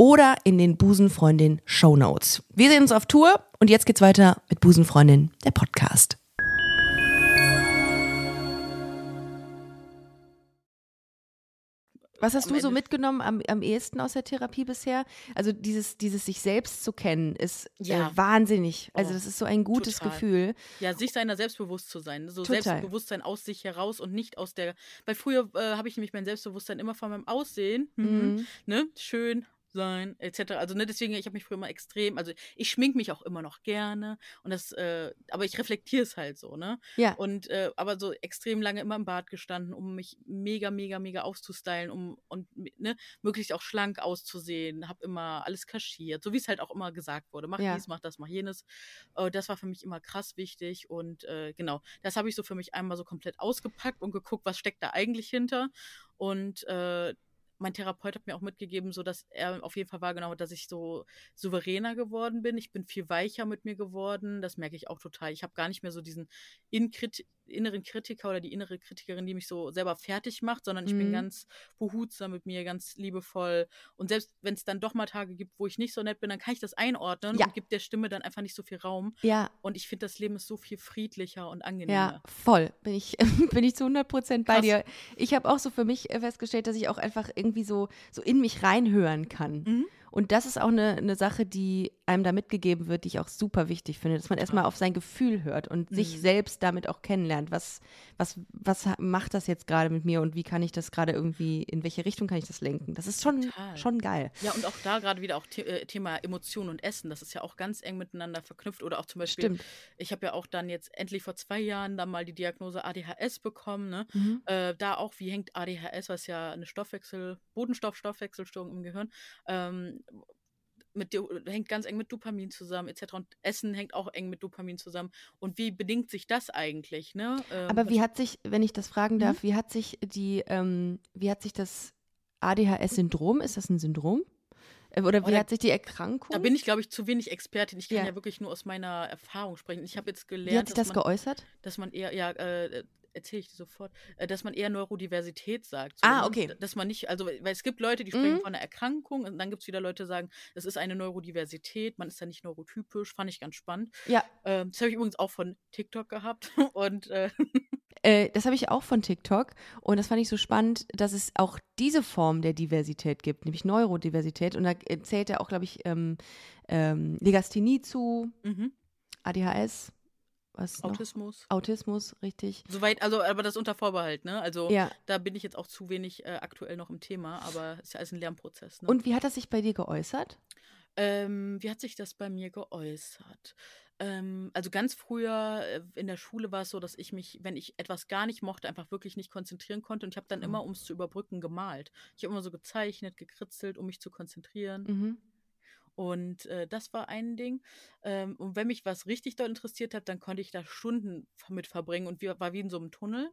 oder in den Busenfreundin Show Notes. Wir sehen uns auf Tour und jetzt geht's weiter mit Busenfreundin, der Podcast. Was hast Am du so mitgenommen am, am ehesten aus der Therapie bisher? Also dieses, dieses sich selbst zu kennen ist Ja. äh, wahnsinnig. Also Oh, das ist so ein gutes total. Gefühl. Ja, sich seiner selbstbewusst zu sein. So Total. Selbstbewusstsein aus sich heraus und nicht aus der. Weil früher äh, habe ich nämlich mein Selbstbewusstsein immer von meinem Aussehen, mhm. Mhm. ne, schön sein, etc. Also, ne, deswegen, ich habe mich früher immer extrem, also ich schmink mich auch immer noch gerne und das, äh, aber ich reflektiere es halt so, ne? Ja. Und äh, aber so extrem lange immer im Bad gestanden, um mich mega, mega, mega aufzustylen, um und ne, möglichst auch schlank auszusehen, habe immer alles kaschiert, so wie es halt auch immer gesagt wurde. Mach Ja. dies, mach das, mach jenes. Äh, das war für mich immer krass wichtig und äh, genau, das habe ich so für mich einmal so komplett ausgepackt und geguckt, was steckt da eigentlich hinter. Und äh, mein Therapeut hat mir auch mitgegeben, so dass er auf jeden Fall wahrgenommen hat, dass ich so souveräner geworden bin. Ich bin viel weicher mit mir geworden. Das merke ich auch total. Ich habe gar nicht mehr so diesen Inkrit inneren Kritiker oder die innere Kritikerin, die mich so selber fertig macht, sondern ich bin Mhm. ganz behutsam mit mir, ganz liebevoll. Und selbst wenn es dann doch mal Tage gibt, wo ich nicht so nett bin, dann kann ich das einordnen Ja. und gibt der Stimme dann einfach nicht so viel Raum. Ja, Und ich finde, das Leben ist so viel friedlicher und angenehmer. Ja, voll. Bin ich, bin ich zu 100 Prozent bei Krass. dir. Ich habe auch so für mich äh, festgestellt, dass ich auch einfach irgendwie so, so in mich reinhören kann. Mhm. Und das ist auch eine, eine Sache, die einem da mitgegeben wird, die ich auch super wichtig finde, dass man erstmal auf sein Gefühl hört und sich Mhm. selbst damit auch kennenlernt. Was, was, was macht das jetzt gerade mit mir und wie kann ich das gerade irgendwie, in welche Richtung kann ich das lenken? Das ist schon, Total. schon geil. Ja, und auch da gerade wieder auch The äh, Thema Emotionen und Essen, das ist ja auch ganz eng miteinander verknüpft. Oder auch zum Beispiel, Stimmt. ich habe ja auch dann jetzt endlich vor zwei Jahren dann mal die Diagnose ADHS bekommen. Ne? Mhm. Äh, da auch, wie hängt ADHS, was ja eine Stoffwechsel, Bodenstoff-Stoffwechselstörung im Gehirn, ähm, mit, hängt ganz eng mit Dopamin zusammen, etc. Und Essen hängt auch eng mit Dopamin zusammen. Und wie bedingt sich das eigentlich? Ne? Ähm, Aber wie hat sich, wenn ich das fragen darf, mhm. wie hat sich die, ähm, wie hat sich das ADHS-Syndrom, ist das ein Syndrom? Äh, oder wie Oder, hat sich die Erkrankung? Da bin ich, glaube ich, zu wenig Expertin. Ich kann ja. ja wirklich nur aus meiner Erfahrung sprechen. Ich habe jetzt gelernt. Wie hat sich das man, geäußert? Dass man eher, ja, äh, erzähle ich dir sofort, äh, dass man eher Neurodiversität sagt. So, ah, ne? okay. Dass man nicht, also, weil es gibt Leute, die sprechen mhm. von einer Erkrankung und dann gibt es wieder Leute, die sagen, das ist eine Neurodiversität, man ist ja nicht neurotypisch, fand ich ganz spannend. Ja. Ähm, das habe ich übrigens auch von TikTok gehabt und äh, äh, das habe ich auch von TikTok und das fand ich so spannend, dass es auch diese Form der Diversität gibt, nämlich Neurodiversität. Und da zählt er auch, glaube ich, ähm, ähm, Legasthenie zu, mhm. ADHS. Was Autismus. Noch? Autismus, richtig. Soweit, also, aber das unter Vorbehalt, ne? Also, ja. da bin ich jetzt auch zu wenig äh, aktuell noch im Thema, aber es ist ja alles ein Lernprozess. Ne? Und wie hat das sich bei dir geäußert? Ähm, wie hat sich das bei mir geäußert? Ähm, also ganz früher äh, in der Schule war es so, dass ich mich, wenn ich etwas gar nicht mochte, einfach wirklich nicht konzentrieren konnte. Und ich habe dann mhm. immer, um es zu überbrücken, gemalt. Ich habe immer so gezeichnet, gekritzelt, um mich zu konzentrieren. Mhm. Und äh, das war ein Ding. Ähm, und wenn mich was richtig dort interessiert hat, dann konnte ich da Stunden mit verbringen und wie, war wie in so einem Tunnel.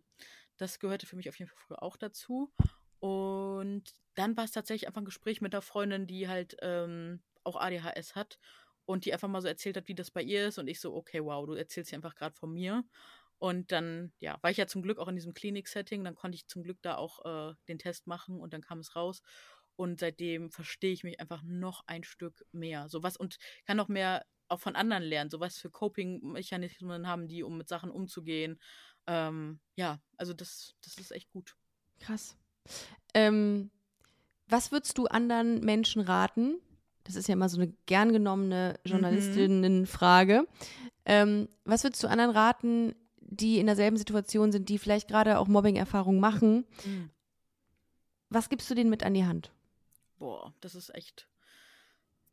Das gehörte für mich auf jeden Fall früher auch dazu. Und dann war es tatsächlich einfach ein Gespräch mit einer Freundin, die halt ähm, auch ADHS hat und die einfach mal so erzählt hat, wie das bei ihr ist. Und ich so, okay, wow, du erzählst hier einfach gerade von mir. Und dann, ja, war ich ja zum Glück auch in diesem Klinik-Setting. Dann konnte ich zum Glück da auch äh, den Test machen und dann kam es raus. Und seitdem verstehe ich mich einfach noch ein Stück mehr. So was und kann noch mehr auch von anderen lernen. So was für Coping-Mechanismen haben die, um mit Sachen umzugehen. Ähm, ja, also das, das ist echt gut. Krass. Ähm, was würdest du anderen Menschen raten? Das ist ja immer so eine gern genommene mhm. Journalistinnenfrage. Mhm. Ähm, was würdest du anderen raten, die in derselben Situation sind, die vielleicht gerade auch Mobbing-Erfahrungen machen? Mhm. Was gibst du denen mit an die Hand? Boah, das ist echt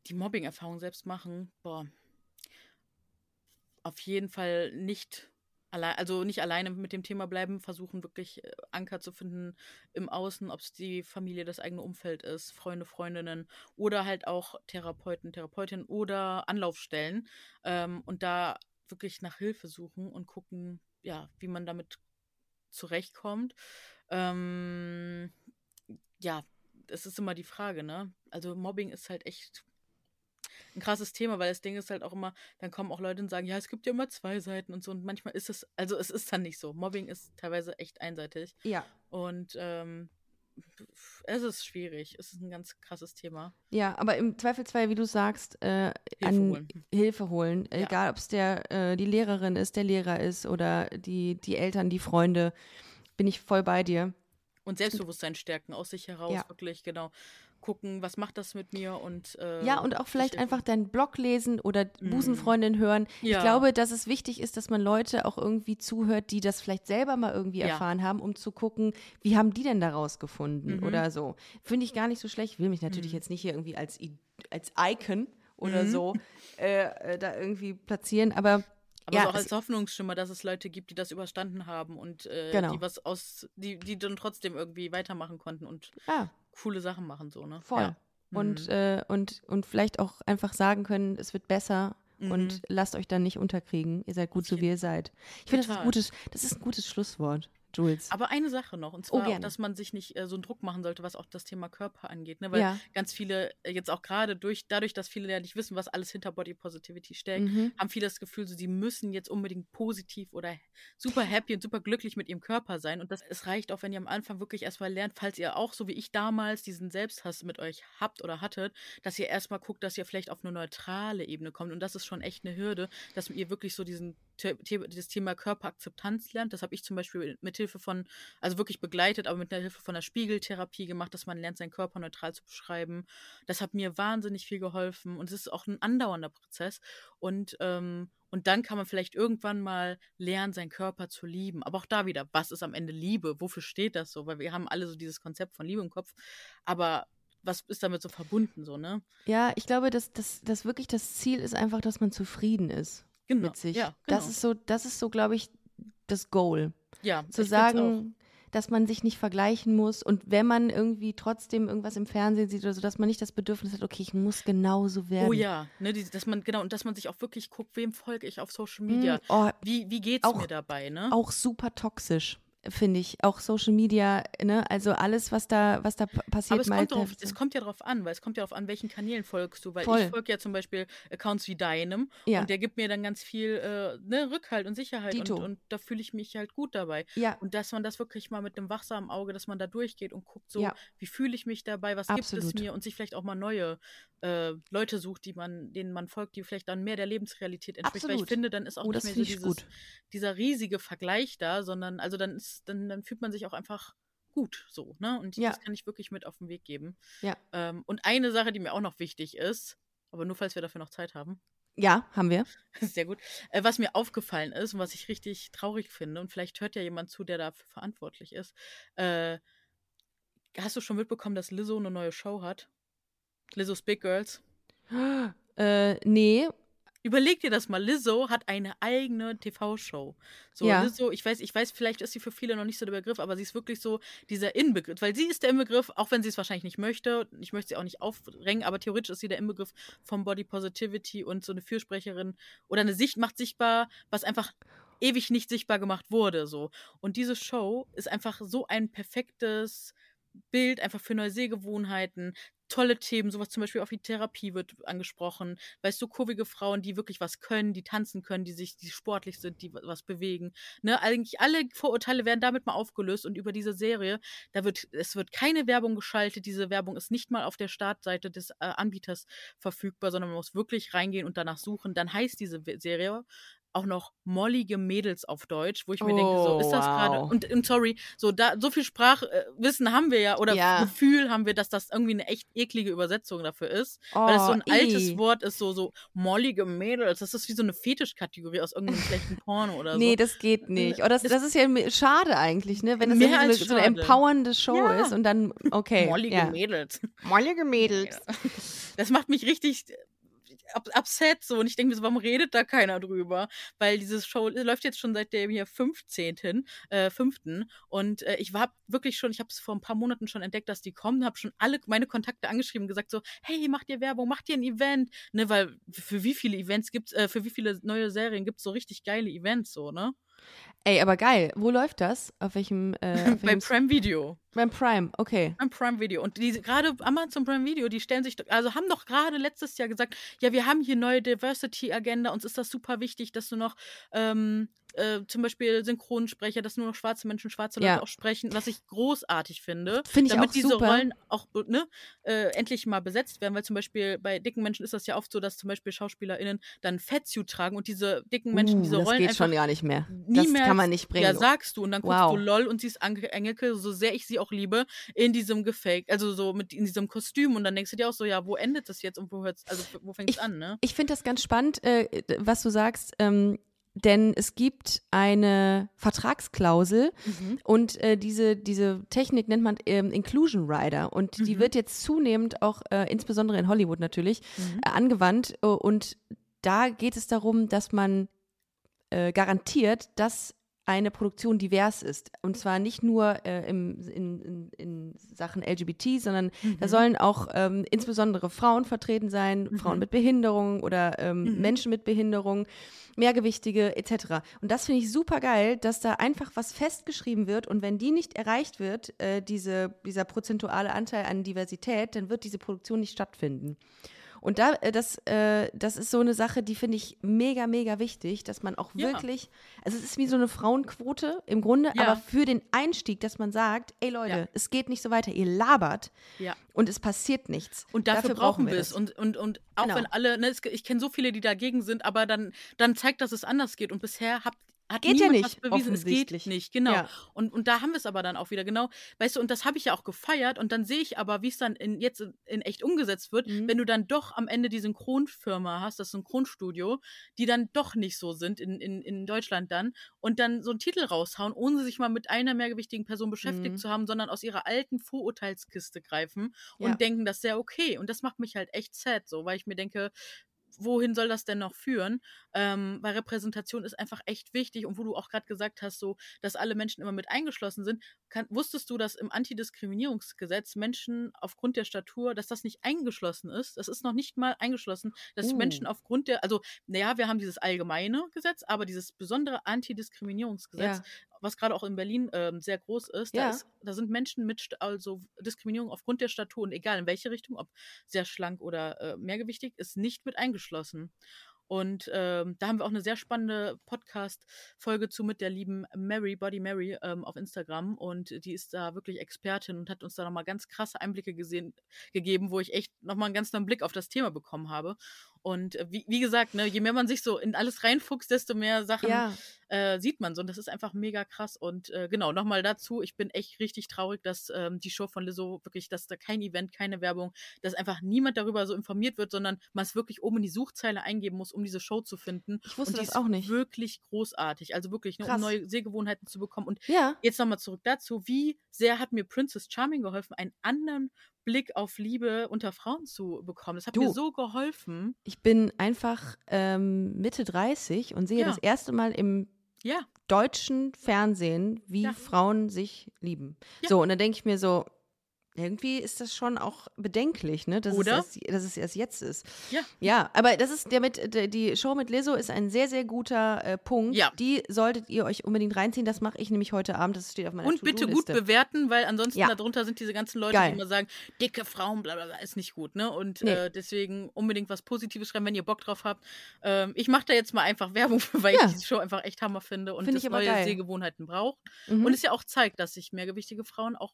die Mobbing-Erfahrung selbst machen, boah, auf jeden Fall nicht allein, also nicht alleine mit dem Thema bleiben, versuchen wirklich äh, Anker zu finden im Außen, ob es die Familie, das eigene Umfeld ist, Freunde, Freundinnen oder halt auch Therapeuten, Therapeutinnen oder Anlaufstellen ähm, und da wirklich nach Hilfe suchen und gucken, ja, wie man damit zurechtkommt. Ähm, ja, es ist immer die Frage, ne? Also Mobbing ist halt echt ein krasses Thema, weil das Ding ist halt auch immer, dann kommen auch Leute und sagen, ja, es gibt ja immer zwei Seiten und so. Und manchmal ist es, also es ist dann nicht so. Mobbing ist teilweise echt einseitig. Ja. Und ähm, es ist schwierig. Es ist ein ganz krasses Thema. Ja, aber im Zweifelsfall, wie du sagst, äh, Hilfe an holen. Hilfe holen. Ja. Egal, ob es der äh, die Lehrerin ist, der Lehrer ist oder die, die Eltern, die Freunde, bin ich voll bei dir. Und Selbstbewusstsein stärken, aus sich heraus, ja. wirklich, genau. Gucken, was macht das mit mir und äh, Ja, und auch vielleicht einfach deinen Blog lesen oder mhm. Busenfreundin hören. Ja. Ich glaube, dass es wichtig ist, dass man Leute auch irgendwie zuhört, die das vielleicht selber mal irgendwie ja. erfahren haben, um zu gucken, wie haben die denn da rausgefunden mhm. oder so. Finde ich gar nicht so schlecht. Ich will mich natürlich mhm. jetzt nicht hier irgendwie als, als Icon oder mhm. so äh, äh, da irgendwie platzieren, aber aber ja, auch als Hoffnungsschimmer, dass es Leute gibt, die das überstanden haben und äh, genau. die was aus, die, die dann trotzdem irgendwie weitermachen konnten und ja. coole Sachen machen, so, ne? Voll. Ja. Und, mhm. äh, und, und vielleicht auch einfach sagen können, es wird besser mhm. und lasst euch dann nicht unterkriegen. Ihr seid gut, so wie ihr seid. Ich finde, das, ist das ist ein gutes Schlusswort. Jules. Aber eine Sache noch, und oh, zwar, oh, auch, dass man sich nicht äh, so einen Druck machen sollte, was auch das Thema Körper angeht. Ne? Weil ja. ganz viele, äh, jetzt auch gerade durch, dadurch, dass viele ja nicht wissen, was alles hinter Body Positivity steckt, mhm. haben viele das Gefühl, so, sie müssen jetzt unbedingt positiv oder super happy und super glücklich mit ihrem Körper sein. Und das, es reicht auch, wenn ihr am Anfang wirklich erstmal lernt, falls ihr auch, so wie ich damals, diesen Selbsthass mit euch habt oder hattet, dass ihr erstmal guckt, dass ihr vielleicht auf eine neutrale Ebene kommt. Und das ist schon echt eine Hürde, dass ihr wirklich so diesen das Thema Körperakzeptanz lernt. Das habe ich zum Beispiel mit Hilfe von, also wirklich begleitet, aber mit der Hilfe von der Spiegeltherapie gemacht, dass man lernt, seinen Körper neutral zu beschreiben. Das hat mir wahnsinnig viel geholfen und es ist auch ein andauernder Prozess. Und, ähm, und dann kann man vielleicht irgendwann mal lernen, seinen Körper zu lieben. Aber auch da wieder, was ist am Ende Liebe? Wofür steht das so? Weil wir haben alle so dieses Konzept von Liebe im Kopf. Aber was ist damit so verbunden, so, ne? Ja, ich glaube, dass, dass, dass wirklich das Ziel ist einfach, dass man zufrieden ist genau. mit sich. Ja, genau. Das ist so, das ist so, glaube ich, das Goal. Ja. Zu sagen, dass man sich nicht vergleichen muss und wenn man irgendwie trotzdem irgendwas im Fernsehen sieht oder so, dass man nicht das Bedürfnis hat, okay, ich muss genauso werden. Oh ja, ne, die, dass man genau und dass man sich auch wirklich guckt, wem folge ich auf Social Media? Mm, oh, wie wie geht's auch- mir dabei, ne? auch super toxisch, finde ich. Auch Social Media, ne? Also alles, was da, was da passiert, Aber es kommt, drauf, es kommt ja darauf an, weil es kommt ja darauf an, welchen Kanälen folgst du. Weil Voll. ich folge ja zum Beispiel Accounts wie deinem Ja. und der gibt mir dann ganz viel äh, ne, Rückhalt und Sicherheit und, Dito. und da fühle ich mich halt gut dabei. ja, Und dass man das wirklich mal mit einem wachsamen Auge, dass man da durchgeht und guckt, so, Ja. wie fühle ich mich dabei, was gibt Absolut. es mir und sich vielleicht auch mal neue äh, Leute sucht, die man, denen man folgt, die vielleicht dann mehr der Lebensrealität entspricht. Weil ich Absolut. finde, dann ist auch Oh, nicht mehr so dieses, gut. dieser riesige Vergleich da, sondern also dann ist, dann, dann fühlt man sich auch einfach gut so, ne? Und Ja. das kann ich wirklich mit auf den Weg geben. Ja. Ähm, und eine Sache, die mir auch noch wichtig ist, aber nur falls wir dafür noch Zeit haben, ja, haben wir. sehr gut, äh, was mir aufgefallen ist und was ich richtig traurig finde, und vielleicht hört ja jemand zu, der dafür verantwortlich ist, äh, hast du schon mitbekommen, dass Lizzo eine neue Show hat? Lizzo's Big Girls. Äh, nee, Überleg dir das mal, Lizzo hat eine eigene TV-Show. So, Ja. Lizzo, ich weiß, ich weiß, vielleicht ist sie für viele noch nicht so der Begriff, aber sie ist wirklich so dieser Inbegriff, weil sie ist der Inbegriff, auch wenn sie es wahrscheinlich nicht möchte, ich möchte sie auch nicht aufdrängen, aber theoretisch ist sie der Inbegriff von Body Positivity und so eine Fürsprecherin oder eine Sicht macht sichtbar, was einfach ewig nicht sichtbar gemacht wurde, so. Und diese Show ist einfach so ein perfektes Bild, einfach für neue Sehgewohnheiten, tolle Themen, sowas zum Beispiel auch wie Therapie wird angesprochen. Weißt du, kurvige Frauen, die wirklich was können, die tanzen können, die sich, die sportlich sind, die was bewegen. Ne, eigentlich alle Vorurteile werden damit mal aufgelöst und über diese Serie, da wird, es wird keine Werbung geschaltet, diese Werbung ist nicht mal auf der Startseite des äh, Anbieters verfügbar, sondern man muss wirklich reingehen und danach suchen. Dann heißt diese Serie auch noch mollige Mädels auf Deutsch, wo ich mir denke, so Oh, ist das gerade wow. und, und sorry, so da so viel Sprachwissen haben wir ja oder Ja. Gefühl haben wir, dass das irgendwie eine echt eklige Übersetzung dafür ist, weil das so ein Oh, altes. Wort ist, so so mollige Mädels, das ist wie so eine Fetischkategorie aus irgendeinem schlechten Porno oder so. Nee, das geht nicht. Oder das, Das- das ist ja schade eigentlich, ne? Wenn das irgendwie so, eine, so eine empowernde Show Ja. ist und dann, okay. mollige ja. Mädels. Mollige Mädels. Das macht mich richtig upset so und ich denke mir so, warum redet da keiner drüber? Weil diese Show läuft jetzt schon seit dem hier 15. Äh, 5. Und äh, ich war wirklich schon, ich habe es vor ein paar Monaten schon entdeckt, dass die kommen, habe schon alle meine Kontakte angeschrieben, gesagt so, hey, macht ihr Werbung, macht ihr ein Event, ne, weil für wie viele Events gibt's, äh, für wie viele neue Serien gibt's so richtig geile Events so, ne? Ey, aber geil. Wo läuft das? Auf welchem, äh, auf Bei welchem Prime Video. beim Prime, okay. Beim Prime Video. Und die gerade Amazon Prime Video, die stellen sich, also haben doch gerade letztes Jahr gesagt, ja, wir haben hier neue Diversity-Agenda, uns ist das super wichtig, dass du noch ähm, äh, zum Beispiel Synchronsprecher, dass nur noch schwarze Menschen schwarze Leute Ja. auch sprechen, was ich großartig finde. Finde ich damit auch diese super. Rollen auch ne, äh, endlich mal besetzt werden, weil zum Beispiel bei dicken Menschen ist das ja oft so, dass zum Beispiel SchauspielerInnen dann Fettsuit tragen und diese dicken Menschen, uh, diese das Rollen geht einfach schon gar nicht mehr. nie das mehr kann man nicht bringen. Ja, sagst du. Und dann guckst Wow. du LOL und siehst Anke Engelke, so sehr ich sie auch liebe, in diesem Gefake, also so mit in diesem Kostüm. Und dann denkst du dir auch so, ja, wo endet das jetzt und wo hört's, also wo fängt's Ich- an, ne? Ich finde das ganz spannend, äh, was du sagst, ähm, denn es gibt eine Vertragsklausel Mhm. und äh, diese, diese Technik nennt man ähm, Inclusion Rider und die Mhm. wird jetzt zunehmend auch, äh, insbesondere in Hollywood natürlich, Mhm. äh, angewandt und da geht es darum, dass man äh, garantiert, dass eine Produktion divers ist. Und zwar nicht nur äh, im, in, in, in Sachen LGBT, sondern da Mhm. sollen auch ähm, insbesondere Frauen vertreten sein, Frauen mit Behinderung oder ähm, Mhm. Menschen mit Behinderung, Mehrgewichtige etc. Und das finde ich super geil, dass da einfach was festgeschrieben wird und wenn die nicht erreicht wird, äh, diese, dieser prozentuale Anteil an Diversität, dann wird diese Produktion nicht stattfinden. Und da, äh, das, äh, das ist so eine Sache, die finde ich mega, mega wichtig, dass man auch Ja. wirklich, also es ist wie so eine Frauenquote im Grunde, Ja. aber für den Einstieg, dass man sagt, ey Leute, Ja. es geht nicht so weiter, ihr labert Ja. und es passiert nichts. Und dafür, brauchen wir es. Und, und, und auch Genau. wenn alle, ne, ich kenne so viele, die dagegen sind, aber dann, dann zeigt, dass es anders geht. Und bisher habt hat Geht ja nicht, was bewiesen. Es geht nicht, genau. Ja. Und, und da haben wir es aber dann auch wieder, genau. Weißt du, und das habe ich ja auch gefeiert. Und dann sehe ich aber, wie es dann in, jetzt in, in echt umgesetzt wird, Mhm. wenn du dann doch am Ende die Synchronfirma hast, das Synchronstudio, die dann doch nicht so sind in, in, in Deutschland dann und dann so einen Titel raushauen, ohne sich mal mit einer mehrgewichtigen Person beschäftigt Mhm. zu haben, sondern aus ihrer alten Vorurteilskiste greifen und Ja. denken, das ist ja okay. Und das macht mich halt echt sad, so, weil ich mir denke, wohin soll das denn noch führen? Ähm, weil Repräsentation ist einfach echt wichtig und wo du auch gerade gesagt hast, so, dass alle Menschen immer mit eingeschlossen sind, kann, wusstest du, dass im Antidiskriminierungsgesetz Menschen aufgrund der Statur, dass das nicht eingeschlossen ist? Das ist noch nicht mal eingeschlossen, dass Uh. Menschen aufgrund der, also, naja, wir haben dieses allgemeine Gesetz, aber dieses besondere Antidiskriminierungsgesetz, Ja. Was gerade auch in Berlin ähm, sehr groß ist, Ja. da, ist, da sind Menschen mit, also Diskriminierung aufgrund der Statur und egal in welche Richtung, ob sehr schlank oder äh, mehrgewichtig, ist nicht mit eingeschlossen. Und ähm, da haben wir auch eine sehr spannende Podcast-Folge zu mit der lieben Mary, Body Mary, ähm, auf Instagram. Und die ist da wirklich Expertin und hat uns da nochmal ganz krasse Einblicke gesehen, gegeben, wo ich echt nochmal einen ganz neuen Blick auf das Thema bekommen habe. Und äh, wie, wie gesagt, ne, je mehr man sich so in alles reinfuchst, desto mehr Sachen Ja. äh, sieht man so. Und das ist einfach mega krass. Und äh, genau, nochmal dazu, ich bin echt richtig traurig, dass ähm, die Show von Lizzo wirklich, dass da kein Event, keine Werbung, dass einfach niemand darüber so informiert wird, sondern man es wirklich oben in die Suchzeile eingeben muss, um diese Show zu finden. Ich wusste das ist auch nicht. wirklich großartig. Also wirklich, ne, um neue Sehgewohnheiten zu bekommen. Und Ja. jetzt nochmal zurück dazu, wie sehr hat mir Princess Charming geholfen, einen anderen Blick auf Liebe unter Frauen zu bekommen. Das hat mir Du. so geholfen. Ich bin einfach ähm, Mitte 30 und sehe Ja. das erste Mal im Ja, deutschen Fernsehen, wie Ja. Frauen sich lieben. So, und dann denke ich mir so, irgendwie ist das schon auch bedenklich, ne? Dass, Oder? Es erst, dass es erst jetzt ist. Ja. Ja, aber das ist der mit der, die Show mit Lizzo ist ein sehr, sehr guter äh, Punkt. Ja. Die solltet ihr euch unbedingt reinziehen. Das mache ich nämlich heute Abend. Das steht auf meiner Und bitte gut bewerten, weil ansonsten Ja. darunter sind diese ganzen Leute, Geil. die immer sagen, dicke Frauen, bla bla bla, ist nicht gut, ne? Und Nee. äh, deswegen unbedingt was Positives schreiben, wenn ihr Bock drauf habt. Ähm, ich mache da jetzt mal einfach Werbung für, weil Ja. ich diese Show einfach echt Hammer finde und Find das neue geil. Sehgewohnheiten braucht. Mhm. Und es ja auch zeigt, dass sich mehrgewichtige Frauen auch,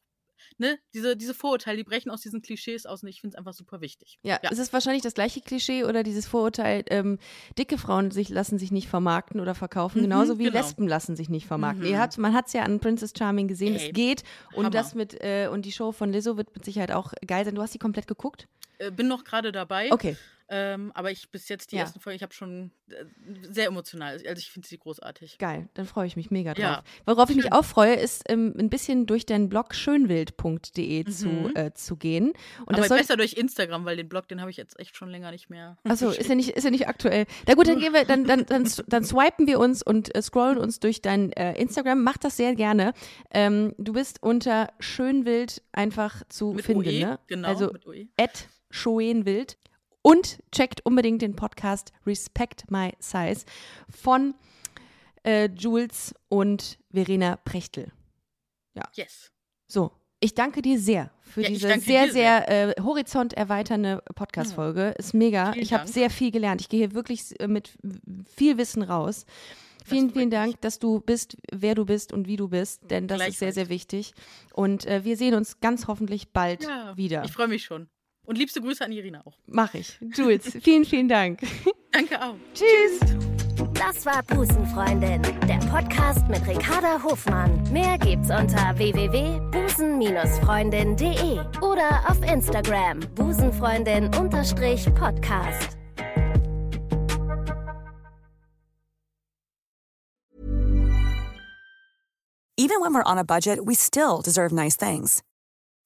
ne, diese, diese Vorurteile, die brechen aus diesen Klischees aus und ich finde es einfach super wichtig. Ja, es ist wahrscheinlich das gleiche Klischee oder dieses Vorurteil, ähm, dicke Frauen sich, lassen sich nicht vermarkten oder verkaufen, Mhm, genauso wie genau. Lesben lassen sich nicht vermarkten. Mhm. Ihr hat, man hat es ja an Princess Charming gesehen, Ey, es geht. Und Hammer. das mit, äh, und die Show von Lizzo wird mit Sicherheit auch geil sein. Du hast die komplett geguckt? Äh, bin noch gerade dabei. Okay. Ähm, aber ich bis jetzt die Ja. ersten Folgen, ich habe schon äh, sehr emotional. Also ich finde sie großartig. Geil, dann freue ich mich mega drauf. Ja, Worauf ich mich schön. auch freue, ist ähm, ein bisschen durch deinen Blog schönwild.de zu, Mhm. äh, zu gehen. Und aber besser durch Instagram, weil den Blog, den habe ich jetzt echt schon länger nicht mehr. Achso, ist ja nicht, ist ja nicht aktuell. Na gut, dann gehen wir, dann, dann, dann, dann swipen wir uns und äh, scrollen uns durch dein äh, Instagram. Mach das sehr gerne. Ähm, du bist unter Schönwild einfach zu Mit finden, OE, ne? genau, Also mit OE. at Schoenwild. Und checkt unbedingt den Podcast Respect My Size von äh, Jules und Verena Prechtel. Yes. So, ich danke dir sehr für Ja, diese sehr, dir sehr äh, horizonterweiternde Podcast-Folge. Ist mega. Vielen ich habe sehr viel gelernt. Ich gehe hier wirklich mit viel Wissen raus. Vielen, vielen mich. Dank, dass du bist, wer du bist und wie du bist, denn das ist sehr, sehr wichtig. Und äh, wir sehen uns ganz hoffentlich bald Ja, wieder. Ich freue mich schon. Und liebste Grüße an Irina auch. Mach ich. Jules, vielen, vielen Dank. Danke auch. Tschüss. Das war Busenfreundin, der Podcast mit Ricarda Hofmann. Mehr gibt's unter www.busen-freundin.de oder auf Instagram busenfreundin-podcast. Even when we're on a budget, we still deserve nice things.